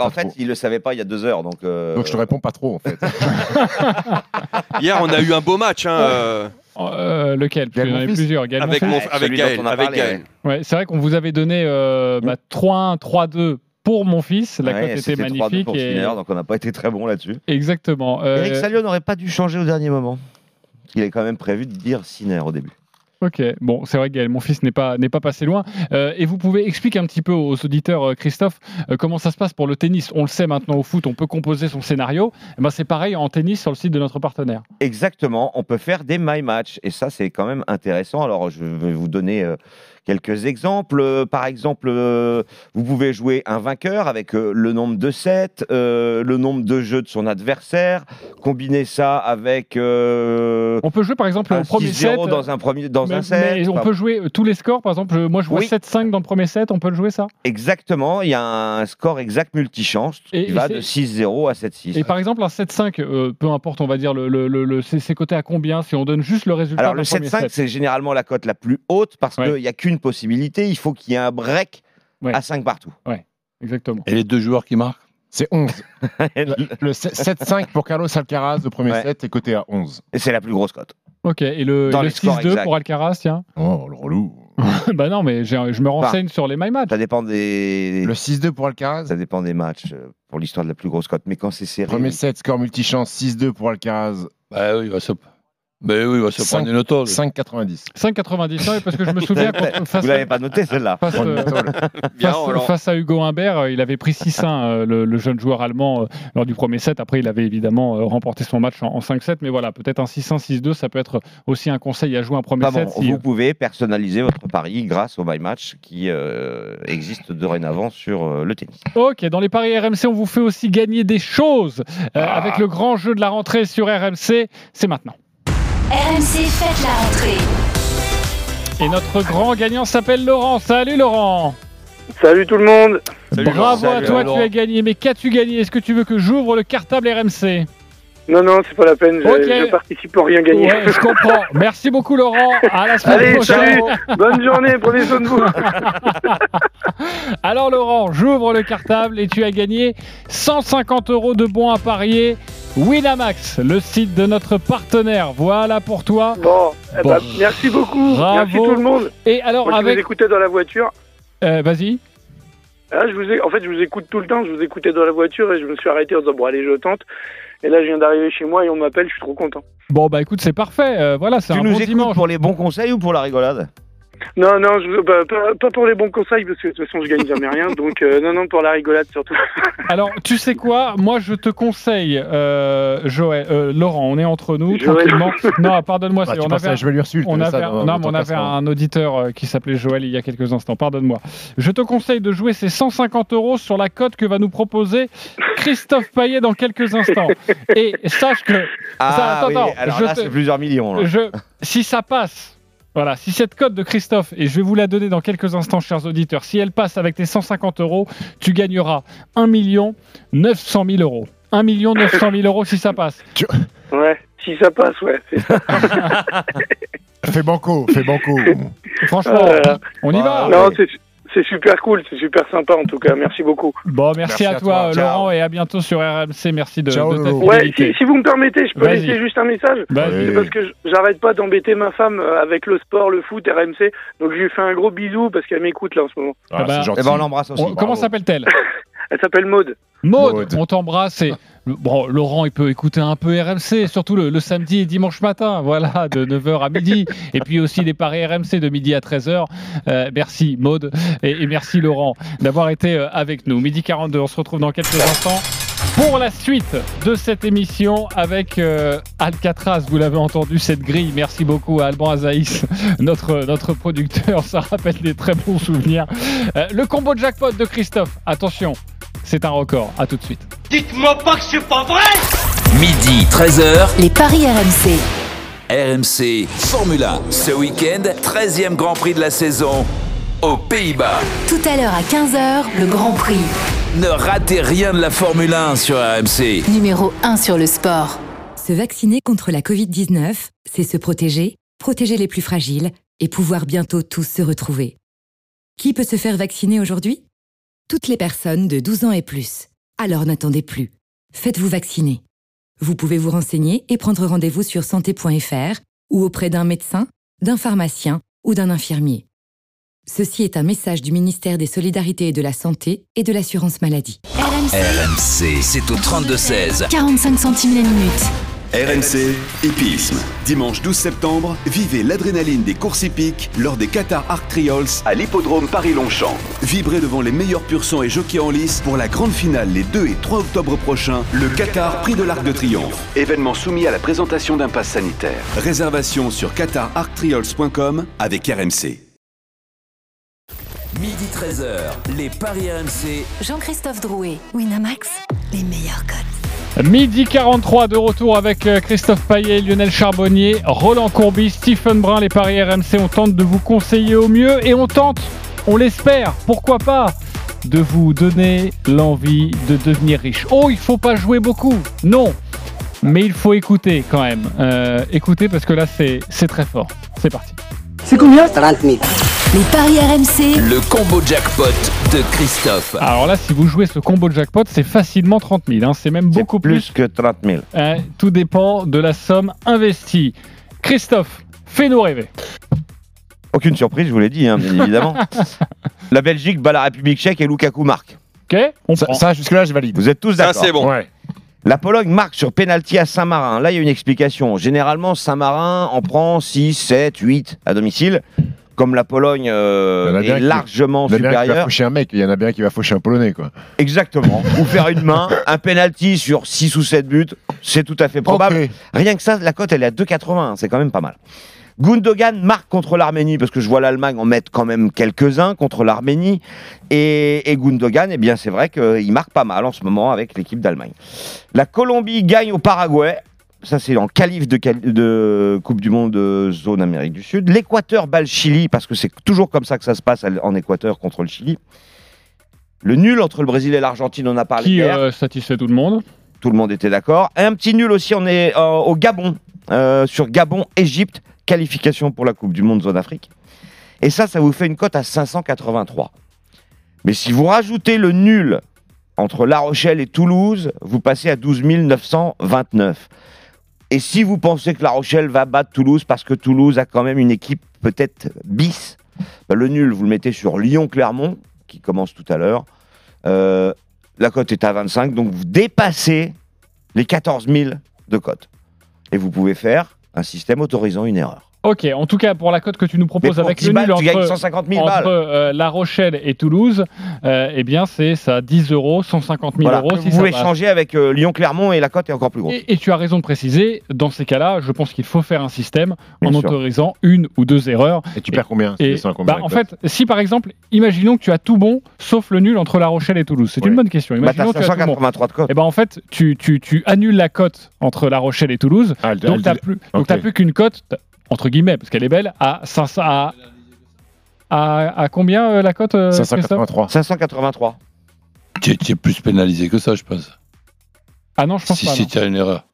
En fait, il le savait pas il y a deux heures, donc. euh,
Donc je te réponds pas trop en fait.
Hier, on a eu un beau match. Hein, euh,
Euh, Lequel? Qu'il y en a plusieurs. Gaël
avec, mon, avec Gaël.
on a
Avec Gaël.
Ouais, c'est vrai qu'on vous avait donné euh, bah, 3-1, 3-2 pour mon fils. La
ouais,
cote était
c'était 3-2
magnifique.
pour
et-
Sinner, donc on n'a pas été très bon là-dessus.
Exactement. Euh,
Eric Salio n'aurait pas dû changer au dernier moment. Il est quand même prévu de dire Sinner au début.
Ok, bon, c'est vrai Gaël, mon fils n'est pas, n'est pas passé loin. Euh, et vous pouvez expliquer un petit peu aux auditeurs, euh, Christophe, euh, comment ça se passe pour le tennis. On le sait maintenant au foot, on peut composer son scénario. Eh ben, c'est pareil en tennis sur le site de notre partenaire.
Exactement, on peut faire des my match et ça c'est quand même intéressant. Alors je vais vous donner quelques exemples. Euh, Par exemple, euh, vous pouvez jouer un vainqueur avec euh, le nombre de sets, le nombre de jeux de son adversaire, combiner ça avec
On peut jouer par exemple
un
au premier set.
6-0 dans un premier dans
mais,
un set.
mais on
Enfin,
peut jouer tous les scores. Par exemple, moi je vois
Oui.
7-5 dans le premier set, on peut le jouer ça?
Exactement, il y a un score exact multichance
Et-
qui
et
va de 6-0 à 7-6.
Et par exemple, un 7-5, euh, peu importe, on va dire, le, le, le, c'est coté à combien si on donne juste le résultat
Alors le
premier
7-5
set?
c'est généralement la cote la plus haute parce
Ouais.
qu'il n'y a qu'une possibilité, il faut qu'il y ait un break
Ouais.
à 5 partout.
Exactement.
Et les deux joueurs qui marquent
C'est 11. le 7-5 pour Carlos Alcaraz, le premier
Ouais.
set, est coté à 11.
Et c'est la plus grosse cote.
Ok, et le,
Dans
le
les scores
6-2
exacts.
pour Alcaraz, tiens
Oh, le relou.
Bah non, mais je me renseigne sur les my match.
Ça dépend des.
Le 6-2 pour Alcaraz
Ça dépend des matchs euh, pour l'histoire de la plus grosse cote. Mais quand c'est serré.
Premier set, score multichance, 6-2 pour Alcaraz.
Bah oui, il va se, bah oui, va se
Cinq-
prendre une tôle.
5,90.
5,90. Oui, parce que je me souviens face,
Vous l'avez pas noté celle-là
face, euh,
Bien,
face- à Hugo Humbert, euh, il avait pris 6-1, euh, le, le jeune joueur allemand, euh, lors du premier set. Après, il avait évidemment euh, remporté son match en, en 5-7. Mais voilà, peut-être un 6-1, 6-2, ça peut être aussi un conseil à jouer un premier
Pas bon,
set. si-
vous pouvez personnaliser votre pari grâce au My Match qui euh, existe dorénavant sur euh, le tennis.
Ok, dans les paris RMC, on vous fait aussi gagner des choses euh, avec le grand jeu de la rentrée sur RMC. C'est maintenant.
RMC fête la rentrée.
Et notre grand gagnant s'appelle Laurent. Salut Laurent
Salut tout le monde.
Bravo à
Salut,
toi,
Laurent.
tu as gagné. Mais qu'as-tu gagné? Est-ce que tu veux que j'ouvre le cartable RMC
Non, non, c'est pas la peine. Je,
Ok.
je participe pour rien gagner.
Ouais, je comprends. Merci beaucoup Laurent. À la semaine
Allez,
prochaine.
salut. Bonne journée. Prenez soin de vous.
Alors Laurent, j'ouvre le cartable et tu as gagné 150 euros de bons à parier. Winamax, le site de notre partenaire. Voilà pour toi.
Bon, eh ben, merci beaucoup.
Bravo.
Merci tout le monde.
Et alors
Moi, je
avec,
vous écoutais dans la voiture.
Euh, vas-y.
Ah, je vous ai... En fait, je vous écoute tout le temps. Je vous écoutais dans la voiture et je me suis arrêté en disant bon allez, je tente. Et là, je viens d'arriver chez moi et on m'appelle. Je suis trop content.
Bon bah écoute, c'est parfait. Euh, voilà, c'est
Tu
un
nous
bon
écoutes
dimanche.
pour les bons conseils ou pour la rigolade?
Non, non, je... bah, pas, pas pour les bons conseils parce que de toute façon, je gagne jamais rien. Donc euh, non, non, pour la rigolade surtout.
Alors, tu sais quoi? Moi, je te conseille, euh, Joël, euh, Laurent, on est entre nous,
Joël.
tranquillement. Non, pardonne-moi.
Bah,
on avait,
à Joël Ursule,
on
t'avais
avait,
ça
un- non, on avait un auditeur qui s'appelait Joël il y a quelques instants. Pardonne-moi. Je te conseille de jouer ces 150 euros sur la cote que va nous proposer Christophe Payet dans quelques instants. Et sache que.
Ah
ça- attends,
oui,
attends,
alors
je
là,
te-
c'est plusieurs millions. là.
je, si ça passe, voilà, si cette cote de Christophe, et je vais vous la donner dans quelques instants, chers auditeurs, si elle passe avec tes 150 euros, tu gagneras 1 million 900 000 euros. 1 million 900 000 euros si ça passe.
Ouais, si ça passe, ouais. ça.
Fais banco, fais banco.
Franchement,
Ah là.
on y va.
Non, c'est c'est super cool, c'est super sympa en tout cas. Merci beaucoup.
Bon, merci,
Merci
à,
à
toi.
Ciao.
Laurent, et à bientôt sur RMC. Merci de,
Ciao,
de ta.
Ouais, si, si vous me permettez, je peux laisser juste un message.
Vas-y.
C'est parce que j'arrête pas d'embêter ma femme euh, avec le sport, le foot, RMC. Donc je lui fais un gros bisou parce qu'elle m'écoute là en ce moment.
Ah,
bah,
c'est gentil.
Eh ben, on l'embrasse aussi.
On- comment s'appelle-t-elle?
Elle s'appelle Maude.
Maud,
Maud.
on t'embrasse. Et bon, Laurent, il peut écouter un peu RMC, surtout le, samedi et dimanche matin, voilà, de 9h à midi. Et puis aussi les paris RMC de midi à 13h. Euh, merci Maud et, merci Laurent d'avoir été euh, avec nous. Midi 42, on se retrouve dans quelques instants. Pour la suite de cette émission avec euh, Alcatraz, vous l'avez entendu, cette grille. Merci beaucoup à Alban Azaïs, notre, producteur. Ça rappelle des très bons souvenirs. Le combo jackpot de Christophe, attention, c'est un record. À tout de suite.
Dites-moi pas que c'est pas vrai
Midi, 13h,
Les paris RMC.
RMC Formule 1. Ce week-end, 13e Grand Prix de la saison aux Pays-Bas.
Tout à l'heure à 15h, le Grand Prix.
Ne ratez rien de la Formule 1 sur RMC.
Numéro 1 sur le sport.
Se vacciner contre la Covid-19, c'est se protéger, protéger les plus fragiles et pouvoir bientôt tous se retrouver. Qui peut se faire vacciner aujourd'hui? Toutes les personnes de 12 ans et plus. Alors n'attendez plus. Faites-vous vacciner. Vous pouvez vous renseigner et prendre rendez-vous sur santé.fr ou auprès d'un médecin, d'un pharmacien ou d'un infirmier. Ceci est un message du ministère des Solidarités et de la Santé et de l'Assurance Maladie.
RMC.
RMC, c'est au 32-16.
45 centimes la minute.
RMC Hippisme. Dimanche 12 septembre, vivez l'adrénaline des courses hippiques lors des Qatar Arc Trials à l'hippodrome Paris-Longchamp. Vibrez devant les meilleurs pur sang et jockeys en lice pour la grande finale les 2 et 3 octobre prochains, le Qatar Prix de l'Arc de Triomphe. Événement soumis à la présentation d'un pass sanitaire. Réservation sur qatararctrials.com avec RMC.
Midi 13h, les Paris RMC.
Jean-Christophe Drouet, Winamax, les meilleurs codes.
Midi 43 de retour avec euh, Christophe Payet, Lionel Charbonnier, Roland Courbis, Stephen Brun. Les paris RMC, on tente de vous conseiller au mieux et on tente, on l'espère, pourquoi pas, de vous donner l'envie de devenir riche. Oh, il faut pas jouer beaucoup, non, mais il faut écouter quand même. Euh, écoutez parce que là, c'est c'est très fort. C'est parti.
C'est combien? 30 000.
Les paris RMC.
Le combo jackpot de Christophe.
Alors là, si vous jouez ce combo jackpot, c'est facilement 30 000. hein. C'est même beaucoup plus.
Plus que 30 000.
Euh, tout dépend de la somme investie. Christophe, fais-nous rêver.
Aucune surprise, je vous l'ai dit, hein, bien évidemment. la Belgique bat la République tchèque et Lukaku marque.
Ok on
Ça,
prend.
ça, jusque-là, je valide.
Vous êtes tous
Ça,
d'accord
c'est bon.
Ouais.
La Pologne marque sur pénalty à Saint-Marin. Là, il y a une explication. Généralement, Saint-Marin en prend 6, 7, 8 à domicile. Comme la Pologne euh, est largement
Il y en a bien qui va
supérieure.
faucher un mec, il y en a bien qui va faucher un Polonais, quoi.
Exactement. Ou faire une main, un penalty sur 6 ou 7 buts, c'est tout à fait probable. Rien que ça, la cote, elle est à 2,80. C'est quand même pas mal. Gundogan marque contre l'Arménie, parce que je vois l'Allemagne en mettre quand même quelques-uns contre l'Arménie. Et, et Gundogan, eh bien, c'est vrai qu'il marque pas mal en ce moment avec l'équipe d'Allemagne. La Colombie gagne au Paraguay. Ça, c'est en qualif de, Coupe du Monde de zone Amérique du Sud. L'Équateur bat le Chili, parce que c'est toujours comme ça que ça se passe en Équateur contre le Chili. Le nul entre le Brésil et l'Argentine, on a parlé
Qui
hier.
euh, satisfait tout le monde?
Tout le monde était d'accord. Un petit nul aussi, on est euh, au Gabon, euh, sur Gabon-Égypte, qualification pour la Coupe du Monde Zone Afrique. Et ça, ça vous fait une cote à 583. Mais si vous rajoutez le nul entre La Rochelle et Toulouse, vous passez à 12 929. Et si vous pensez que La Rochelle va battre Toulouse parce que Toulouse a quand même une équipe peut-être bis, bah, le nul, vous le mettez sur Lyon-Clermont, qui commence tout à l'heure. Euh, la cote est à 25, donc vous dépassez les 14 000 de cote. Et vous pouvez faire un système autorisant une erreur.
Ok, en tout cas, pour la cote que tu nous proposes avec
10
le nul entre,
150 000
entre,
balles.
euh, La Rochelle et Toulouse, euh, eh bien, c'est ça 10 euros, 150 000
Voilà.
euros.
vous
si ça
pouvez changer avec euh, Lyon-Clermont et la cote est encore plus grosse.
Et, et tu as raison de préciser, dans ces cas-là, je pense qu'il faut faire un système en
sûr.
autorisant une ou deux erreurs.
Et tu perds combien
Et, bah, en fait, si par exemple, imaginons que tu as tout bon, sauf le nul entre La Rochelle et Toulouse, c'est
Ouais.
une bonne question.
Bah, t'as
Imaginons que tu as tout bon.
583 de cote.
Et ben en fait, tu, tu, tu annules la cote entre La Rochelle et Toulouse,
Ah, elle-
donc tu n'as plus, donc
ok.
t'as plus qu'une cote, entre guillemets, parce qu'elle est belle, à 500. À, à, à combien euh, la cote euh, Christophe
583.
583.
Tu es, tu es plus pénalisé que ça, je pense.
Ah non, je pense
Si,
pas.
si tu as une erreur.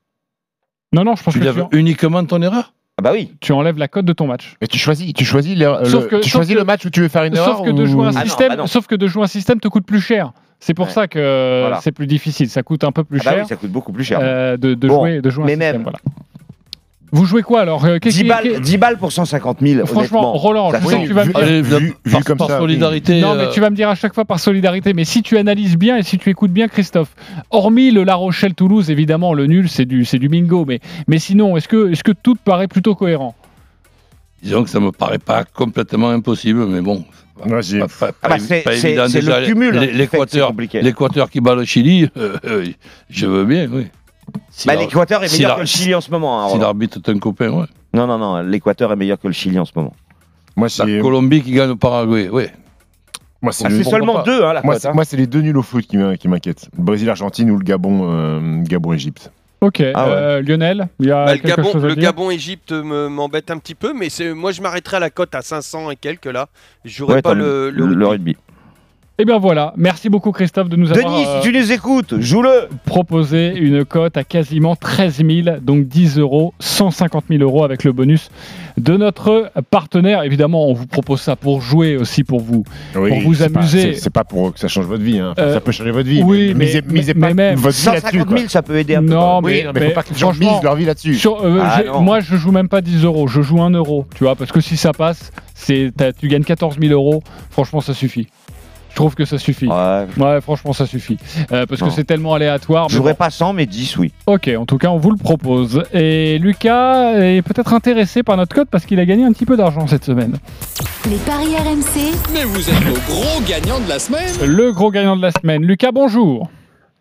Non, non, je pense
Tu
que tu,
uniquement ton erreur?
Ah bah oui.
tu enlèves la cote de ton match.
Et tu choisis, tu choisis, le,
Sauf
le-
que-
tu
sauf
choisis
que-
le match où tu veux faire une erreur
Sauf que de
ou-
jouer un
Ah non,
système,
bah non.
sauf que de jouer un système te coûte plus cher. C'est pour
Ouais.
ça que
Voilà.
c'est plus difficile. Ça coûte un peu plus
Ah bah
cher
oui, ça coûte beaucoup plus cher.
euh, de, de
Bon,
jouer, de jouer un
mais
système.
même-
voilà. Vous jouez quoi alors Euh, qu'est-ce
10
qui-
balles,
qu'est-
10 balles pour 150 000.
Franchement. Roland, je sais que tu vas me dire.
Allez,
vu- vu
par,
comme
par
ça,
solidarité.
Non, mais
euh,
tu vas me dire à chaque fois par solidarité. Mais si tu analyses bien et si tu écoutes bien, Christophe, hormis le La Rochelle-Toulouse, évidemment, le nul, c'est du, c'est du bingo. Mais, mais sinon, est-ce que, est-ce que tout te paraît plutôt cohérent?
Disons que ça me paraît pas complètement impossible, mais bon.
C'est-
pas
c'est-
évident
c'est
déjà.
le cumul,
l'Équateur qui bat le Chili, euh, euh, je veux bien, oui. Si
Bah, L'Équateur est
si
meilleur que le Chili en ce moment. hein,
Si
Roland.
l'arbitre est un copain, ouais.
Non, non, non. L'Équateur est meilleur que le Chili en ce moment.
Moi,
La
c'est
Colombie qui gagne au Paraguay, oui.
moi, c'est
Ah,
le-
c'est seulement
pas.
deux, hein, la
moi,
cote.
c'est-
hein.
moi, c'est les deux nuls au foot qui m'in- qui m'inquiètent. Le Brésil-Argentine ou le Gabon, euh, Gabon-Égypte.
Ok,
Ah ouais.
euh, Lionel, il y a
Bah, le
quelque
Gabon,
chose à
le
dire
Gabon-Égypte me- m'embête un petit peu, mais c'est- moi je m'arrêterai à la cote à 500 et quelques là. Je jouerai
Ouais,
pas
t'as
le, le
le
rugby.
Eh bien voilà, merci beaucoup Christophe de nous avoir
Denis,
euh,
si tu nous écoutes, joue-le.
proposé une cote à quasiment 13 000, donc 10 euros, 150 000 euros avec le bonus de notre partenaire. Évidemment, on vous propose ça pour jouer aussi, pour vous,
Oui,
pour vous amuser.
c'est- pas pour que ça change votre vie. hein. Enfin,
Euh,
ça peut changer votre vie.
oui, mais-
misez, misez
mais
pas
même-
votre vie là-dessus.
150
quoi.
000, ça peut aider un peu.
Non,
même.
mais,
Oui, non, mais faut pas que les gens
franchement,
misent leur vie là-dessus.
sur- euh,
Ah,
moi, je joue même pas 10 euros, je joue 1 euro, tu vois, parce que si ça passe, tu gagnes 14 000 euros. Franchement, ça suffit. Je trouve que ça suffit.
Ouais.
Ouais, franchement, ça suffit. Euh, parce
Non.
que c'est tellement aléatoire.
Je
mais
jouerai
bon.
pas 100, mais 10, oui.
Ok, en tout cas, on vous le propose. Et Lucas est peut-être intéressé par notre code parce qu'il a gagné un petit peu d'argent cette semaine.
Les paris RMC.
Mais vous êtes le gros gagnant de la semaine
Le gros gagnant de la semaine. Lucas, bonjour.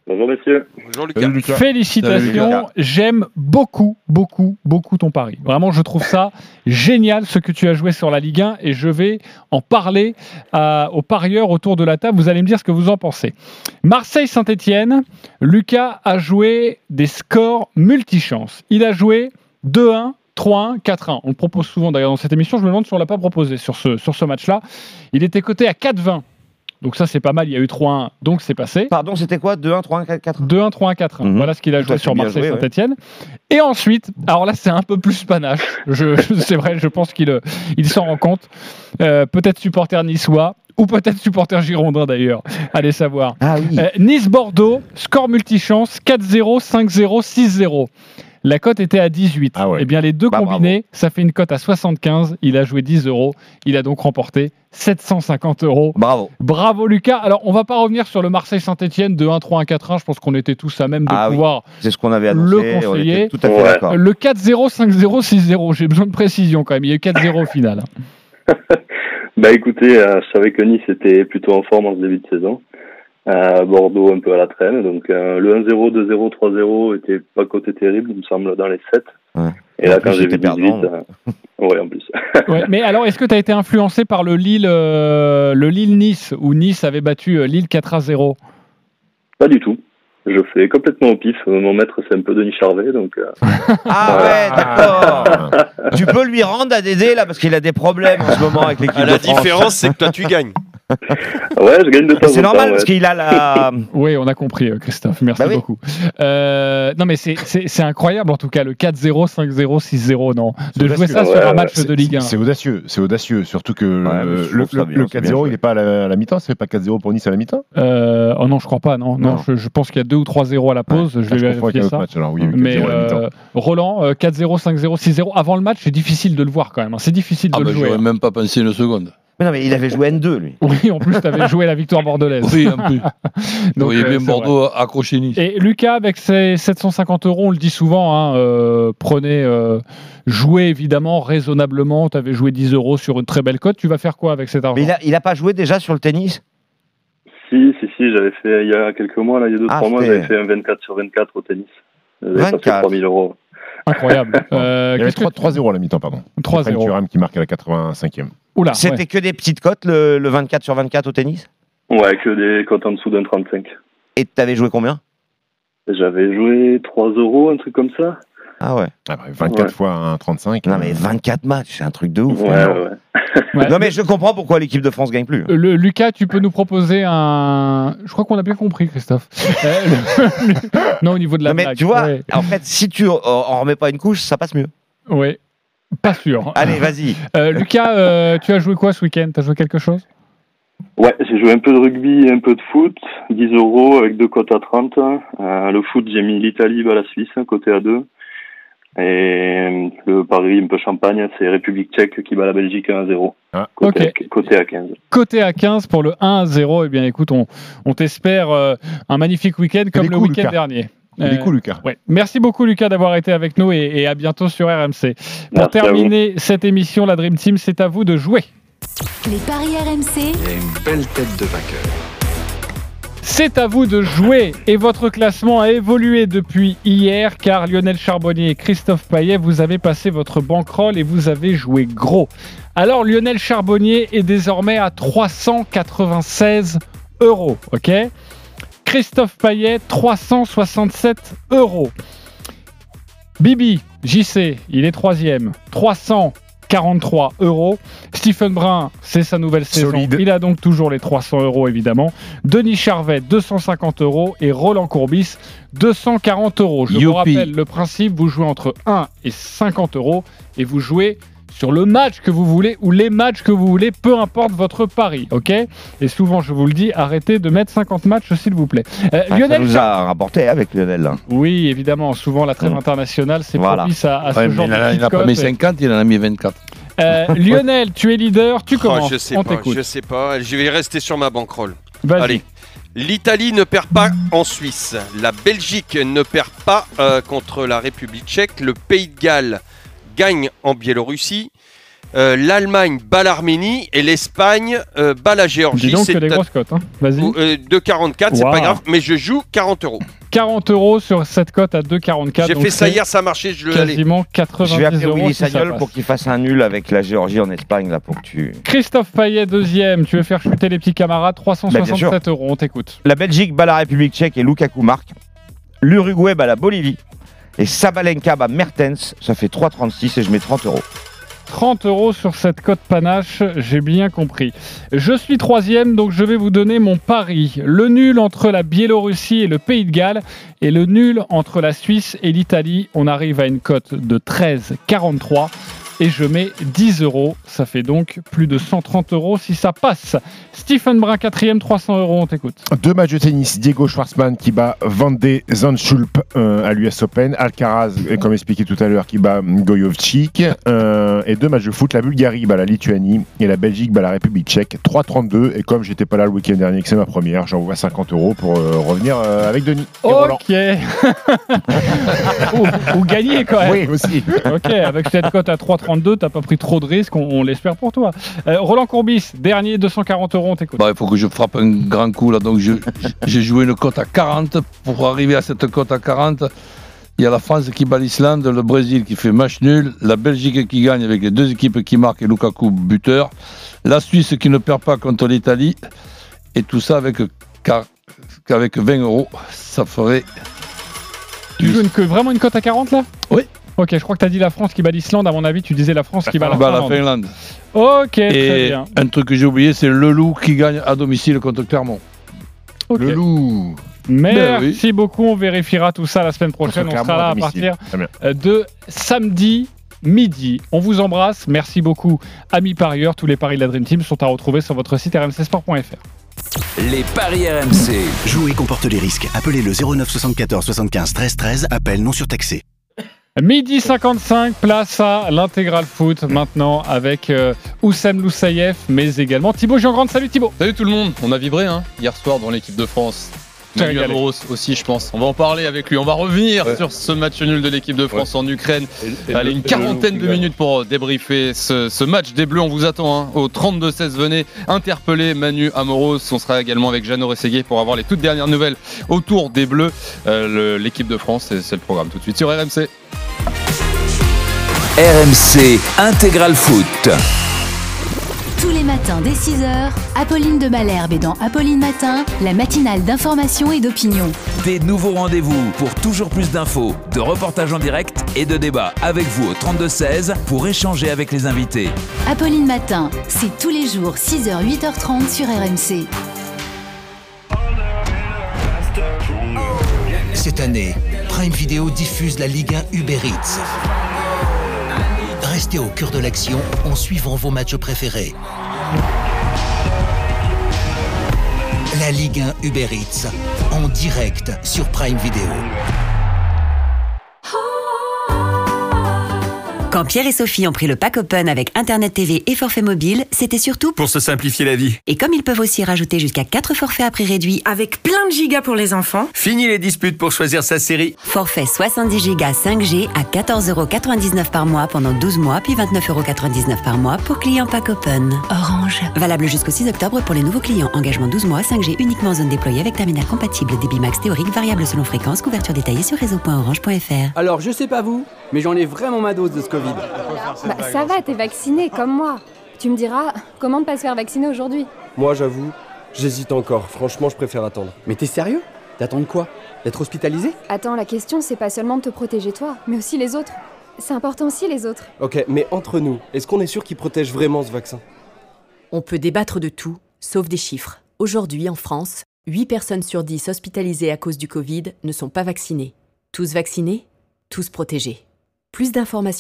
Bonjour messieurs.
Bonjour Lucas.
Salut, Lucas.
Félicitations. J'aime beaucoup, beaucoup, beaucoup ton pari. Vraiment, je trouve ça génial ce que tu as joué sur la Ligue 1 et je vais en parler à- aux parieurs autour de la table. Vous allez me dire ce que vous en pensez. Marseille-Saint-Etienne, Lucas a joué des scores multichance. Il a joué 2-1. 3-1, 4-1. On le propose souvent d'ailleurs dans cette émission. Je me demande si on ne l'a pas proposé sur ce, sur ce match-là. Il était coté à 4-20. Donc ça, c'est pas mal. Il y a eu 3-1, donc c'est passé.
Pardon, c'était quoi? 2-1, 3-1, 4-1
2-1, 3-1, 4-1.
Mhm.
Voilà ce qu'il a joué sur Marseille-Saint-Etienne. Et ensuite, alors là, c'est un peu plus panache. Je, c'est vrai, je pense qu'il euh, il s'en rend compte. Euh, peut-être supporter niçois. Ou peut-être supporter girondin d'ailleurs, allez savoir.
Ah oui.
Euh, Nice-Bordeaux, score multichance 4-0, 5-0, 6-0. La cote était à 18. Eh bien, les deux
Bah,
combinés, ça fait une cote à 75. Il a joué 10 euros. Il a donc remporté 750 euros.
Bravo.
Bravo, Lucas. Alors, on va pas revenir sur le Marseille-Saint-Etienne de 1-3-1-4-1. Je pense qu'on était tous à même de
Ah oui,
pouvoir
c'est ce qu'on avait annoncé.
le
on
conseiller.
était tout à fait d'accord.
Le 4-0, 5-0, 6-0. J'ai besoin de précision quand même. Il y a eu 4-0 au final.
Bah écoutez, euh, je savais que Nice était plutôt en forme en ce début de saison. Euh, Bordeaux un peu à la traîne. Donc euh, le 1-0, 2-0, 3-0 était pas côté terrible, il me semble, dans les 7. Et là, quand j'ai vu
c'était
18,
perdant.
euh, ouais, en plus.
Ouais, mais alors, est-ce que tu as été influencé par le Lille, euh, le Lille-Nice, où Nice avait battu Lille 4 0
Pas du tout. Je fais complètement au pif. Mon maître, c'est un peu Denis Charvet, donc. euh,
Ah ouais, d'accord. tu peux lui rendre à Dédé là parce qu'il a des problèmes en ce moment avec l'équipe
Ah,
de
la
France.
différence, c'est que toi, tu gagnes.
Ouais, je gagne de temps
C'est
temps,
normal
ouais.
parce qu'il a la.
Oui, on a compris, euh, Christophe. Merci
Bah oui.
beaucoup. Euh, non, mais c'est- incroyable en tout cas, le 4-0, 5-0, 6-0, non. De jouer ça sur un match de Ligue 1.
C'est audacieux, c'est audacieux. Surtout que le,
je
le,
trouve ça
le-
bien,
le
c'est bien
4-0,
joué.
il n'est pas à la, mi-temps, c'est pas 4-0 pour Nice à la mi-temps
Euh, oh non, je crois pas, non. Non,
Non.
Je, je pense qu'il y a 2 ou 3-0 à la pause. je vais
Ah, avec
vérifier
un autre
ça.
match, alors oui,
mais
4-0 à la mi-temps.
Roland, euh, 4-0, 5-0, 6-0. Avant le match, c'est difficile de le voir quand même. hein. C'est difficile de
Ah,
le
bah,
jouer.
j'aurais même pas pensé une seconde.
Mais non, mais il avait joué N2 lui.
Oui, en plus, tu avais joué la victoire bordelaise.
Oui, en plus.
Donc,
il y
euh,
bien Bordeaux accroché Nice.
Et Lucas, avec ses 750 euros, on le dit souvent, hein, euh, prenez, euh, jouez évidemment raisonnablement. Tu avais joué 10 euros sur une très belle cote. Tu vas faire quoi avec cet argent
Mais il a, il a pas joué déjà sur le tennis?
Si, si, si, j'avais fait il y a quelques mois, là, il y a 2-3
Ah,
mois, j'avais fait un 24 sur 24 au tennis. J'avais passé
24.
3000 euros.
Incroyable. Euh,
Il y avait
qu'est-ce que
3 3-0 à la mi-temps, pardon.
3-0.
Fred Thuram qui marque à la 85e.
Oula,
C'était
ouais.
que des petites cotes le, le 24 sur 24 au tennis?
Ouais, que des cotes en dessous d'un 35.
Et t'avais joué combien?
J'avais joué 3 euros, un truc comme ça.
Ah ouais.
Ah bah, 24
Ouais.
fois 1,35.
Non mais 24 matchs, c'est un truc de ouf.
Ouais, ouais.
Ouais.
Non mais je comprends pourquoi l'équipe de France gagne plus.
Euh, Le, Lucas, tu peux nous proposer un. Je crois qu'on a bien compris, Christophe. Euh, non, au niveau de la
Non mais
blague.
tu vois,
Ouais.
en fait, si tu en en remets pas une couche, ça passe mieux.
Ouais. Pas sûr.
Allez, vas-y.
Euh, Lucas, euh, tu as joué quoi ce week-end? Tu as joué quelque chose?
Ouais, j'ai joué un peu de rugby et un peu de foot. 10 euros avec deux cotes à 30. Euh, le foot, j'ai mis l'Italie à la Suisse, côté à 2. Et le pari un peu champagne, c'est République tchèque qui bat la Belgique 1-0.
Ah.
Côté,
Ok.
à, côté à 15.
Côté à 15 pour le 1 à 0. Eh bien, écoute, on, on t'espère euh, un magnifique week-end comme
les
le
coups,
week-end dernier. Euh,
coups, Lucas.
Ouais. Merci beaucoup Lucas d'avoir été avec nous et, et à bientôt sur RMC. Pour
Merci
terminer cette émission, la Dream Team, c'est à vous de jouer.
Les paris RMC,
Il y a une belle tête de vainqueur.
C'est à vous de jouer et votre classement a évolué depuis hier car Lionel Charbonnier et Christophe Payet, vous avez passé votre bankroll et vous avez joué gros. Alors Lionel Charbonnier est désormais à 396 euros, ok? Christophe Payet 367 euros. Bibi, JC, il est troisième, 343 euros. Stephen Brun, c'est sa nouvelle saison. Il a donc toujours les 300 euros évidemment. Denis Charvet, 250 euros. Et Roland Courbis, 240 euros. Je vous rappelle le principe, vous jouez entre 1 et 50 euros. Et vous jouez sur le match que vous voulez ou les matchs que vous voulez, peu importe votre pari, ok? Et souvent, je vous le dis, arrêtez de mettre 50 matchs, s'il vous plaît. Euh,
Ah, ça
Lionel
nous a rapporté avec Lionel. là.
oui, évidemment. Souvent, la trêve
Mm.
internationale, c'est
Voilà.
propice à, à ce
Ouais, mais
genre
il
de
n'a
petites
pas mis 50, il en a mis 24.
Euh, Lionel, tu es leader, tu
Oh,
commences.
je sais
On
pas, je sais pas. Je vais rester sur ma.
Vas-y.
Allez. L'Italie ne perd pas en Suisse. La Belgique ne perd pas euh, contre la République tchèque. Le Pays de Galles gagne en Biélorussie. Euh, L'Allemagne bat l'Arménie et l'Espagne euh, bat la Géorgie.
Dis donc
C'est
que des grosses cotes. hein. Vas-y.
ou, euh, 2,44, c'est
Wow.
pas grave, mais je joue 40 euros.
40 euros sur cette cote à 2,44.
J'ai fait ça hier, ça a marché, je le.
Quasiment 90
Je vais appeler. Willy
si
pour qu'il fasse un nul avec la Géorgie en Espagne là pour que tu.
Christophe Payet, deuxième. Tu veux faire chuter les petits camarades?
Bah, bien sûr.
367 euros. On t'écoute.
La Belgique bat la République tchèque et Lukaku marque. L'Uruguay bat la Bolivie. Et Sabalenka bat Mertens. Ça fait 3,36 et je mets 30 euros.
30 euros sur cette cote panache, j'ai bien compris. Je suis troisième, donc je vais vous donner mon pari. Le nul entre la Biélorussie et le Pays de Galles et le nul entre la Suisse et l'Italie. On arrive à une cote de 13,43 et je mets 10 euros. Ça fait donc plus de 130 euros si ça passe. Stephen Brun, quatrième, 300 euros, on t'écoute.
Deux matchs de tennis. Diego Schwartzmann qui bat Van de Zandschulp euh, à l'US Open. Alcaraz, comme expliqué tout à l'heure, qui bat Goyovchik. Euh, et deux matchs de foot. La Bulgarie bat la Lituanie et la Belgique bat la République tchèque. 3,32. Et comme j'étais pas là le week-end dernier, que c'est ma première, j'envoie 50 euros pour euh, revenir avec Denis. et.
Ok. ou, ou gagner quand même.
Oui, aussi.
Ok, avec cette cote à 3,32, t'as pas pris trop de risques, on, on l'espère pour toi. Euh, Roland Courbis, dernier 240 euros, t'écoute.
Bah, il faut que je frappe un grand coup là, donc j'ai joué une cote à 40. Pour arriver à cette cote à 40, il y a la France qui bat l'Islande, le Brésil qui fait match nul, la Belgique qui gagne avec les deux équipes qui marquent et Lukaku buteur, la Suisse qui ne perd pas contre l'Italie, et tout ça avec, avec 20 euros, ça ferait.
Tu joues une, vraiment une cote à 40 là?
Oui.
Ok, je crois que t'as dit la France qui bat l'Islande, à mon avis, tu disais la France qui bat la
Bah, la
Finlande.
Finlande.
Ok, très
Et
bien.
un truc que j'ai oublié, c'est le loup qui gagne à domicile contre Clermont.
Ok.
Le loup.
Merci beaucoup, on vérifiera tout ça la semaine prochaine. On sera là à
Clermont à domicile.
partir euh, de samedi midi. On vous embrasse. Merci beaucoup, amis parieurs. Tous les paris de la Dream Team sont à retrouver sur votre site rmcsport.fr.
Les paris RMC.
Jouer comporte les risques. Appelez le 09 74 75 13 13. Appel non surtaxé.
Midi 55, place à l'intégral foot maintenant avec euh, Oussem Loussaïef, mais également Thibaut Jean-Grande. Salut Thibaut.
Salut tout le monde, on a vibré hein, hier soir dans l'équipe de France. Manu. Amoros aussi, je pense. On va en parler avec lui. On va revenir Ouais. sur ce match nul de l'équipe de France en Ukraine. et Allez, le- une quarantaine de minutes pour euh, débriefer ce, ce match des Bleus. On vous attend hein, au 32-16. Venez interpeller Manu Amoros. On sera également avec Jeannot Rességuier pour avoir les toutes dernières nouvelles autour des Bleus. Euh, l'équipe de France, c'est le programme tout de suite sur RMC.
RMC Intégral Foot.
Tous les matins dès 6h, Apolline de Malherbe est dans Apolline Matin, la matinale d'information et d'opinion.
Des nouveaux rendez-vous pour toujours plus d'infos, de reportages en direct et de débats avec vous au 32-16 pour échanger avec les invités.
Apolline Matin, c'est tous les jours 6h, 8h30 sur RMC.
Cette année, Prime Video diffuse la Ligue 1 Uber Eats. Restez au cœur de l'action en suivant vos matchs préférés. La Ligue 1 Uber Eats, en direct sur Prime Video.
Quand Pierre et Sophie ont pris le pack open avec Internet TV et forfait mobile, c'était surtout
Pour se simplifier la vie.
Et comme ils peuvent aussi rajouter jusqu'à 4 forfaits à prix réduit avec plein de gigas pour les enfants,
Fini les disputes pour choisir sa série.
forfait 70 gigas 5G à 14,99€ par mois pendant 12 mois, puis 29,99€ par mois pour clients pack open.
Orange.
Valable jusqu'au 6 octobre pour les nouveaux clients. Engagement 12 mois, 5G uniquement en zone déployée avec terminal compatible. Débit max théorique variable selon fréquence. Couverture détaillée sur réseau.orange.fr.
Alors, je sais pas vous, mais j'en ai vraiment ma dose de ce Covid.
Bah, ça va, t'es vacciné comme moi. Tu me diras, comment ne pas se faire vacciner aujourd'hui
Moi, j'avoue, j'hésite encore. Franchement, je préfère attendre. Mais t'es sérieux? T'attends quoi? D'être hospitalisé?
Attends, la question, c'est pas seulement de te protéger toi, mais aussi les autres. C'est important aussi les autres.
Ok, mais entre nous, est-ce qu'on est sûr qu'il protège vraiment ce vaccin?
On peut débattre de tout, sauf des chiffres. Aujourd'hui, en France, 8 personnes sur 10 hospitalisées à cause du Covid ne sont pas vaccinées. Tous vaccinés, tous protégés. Plus d'informations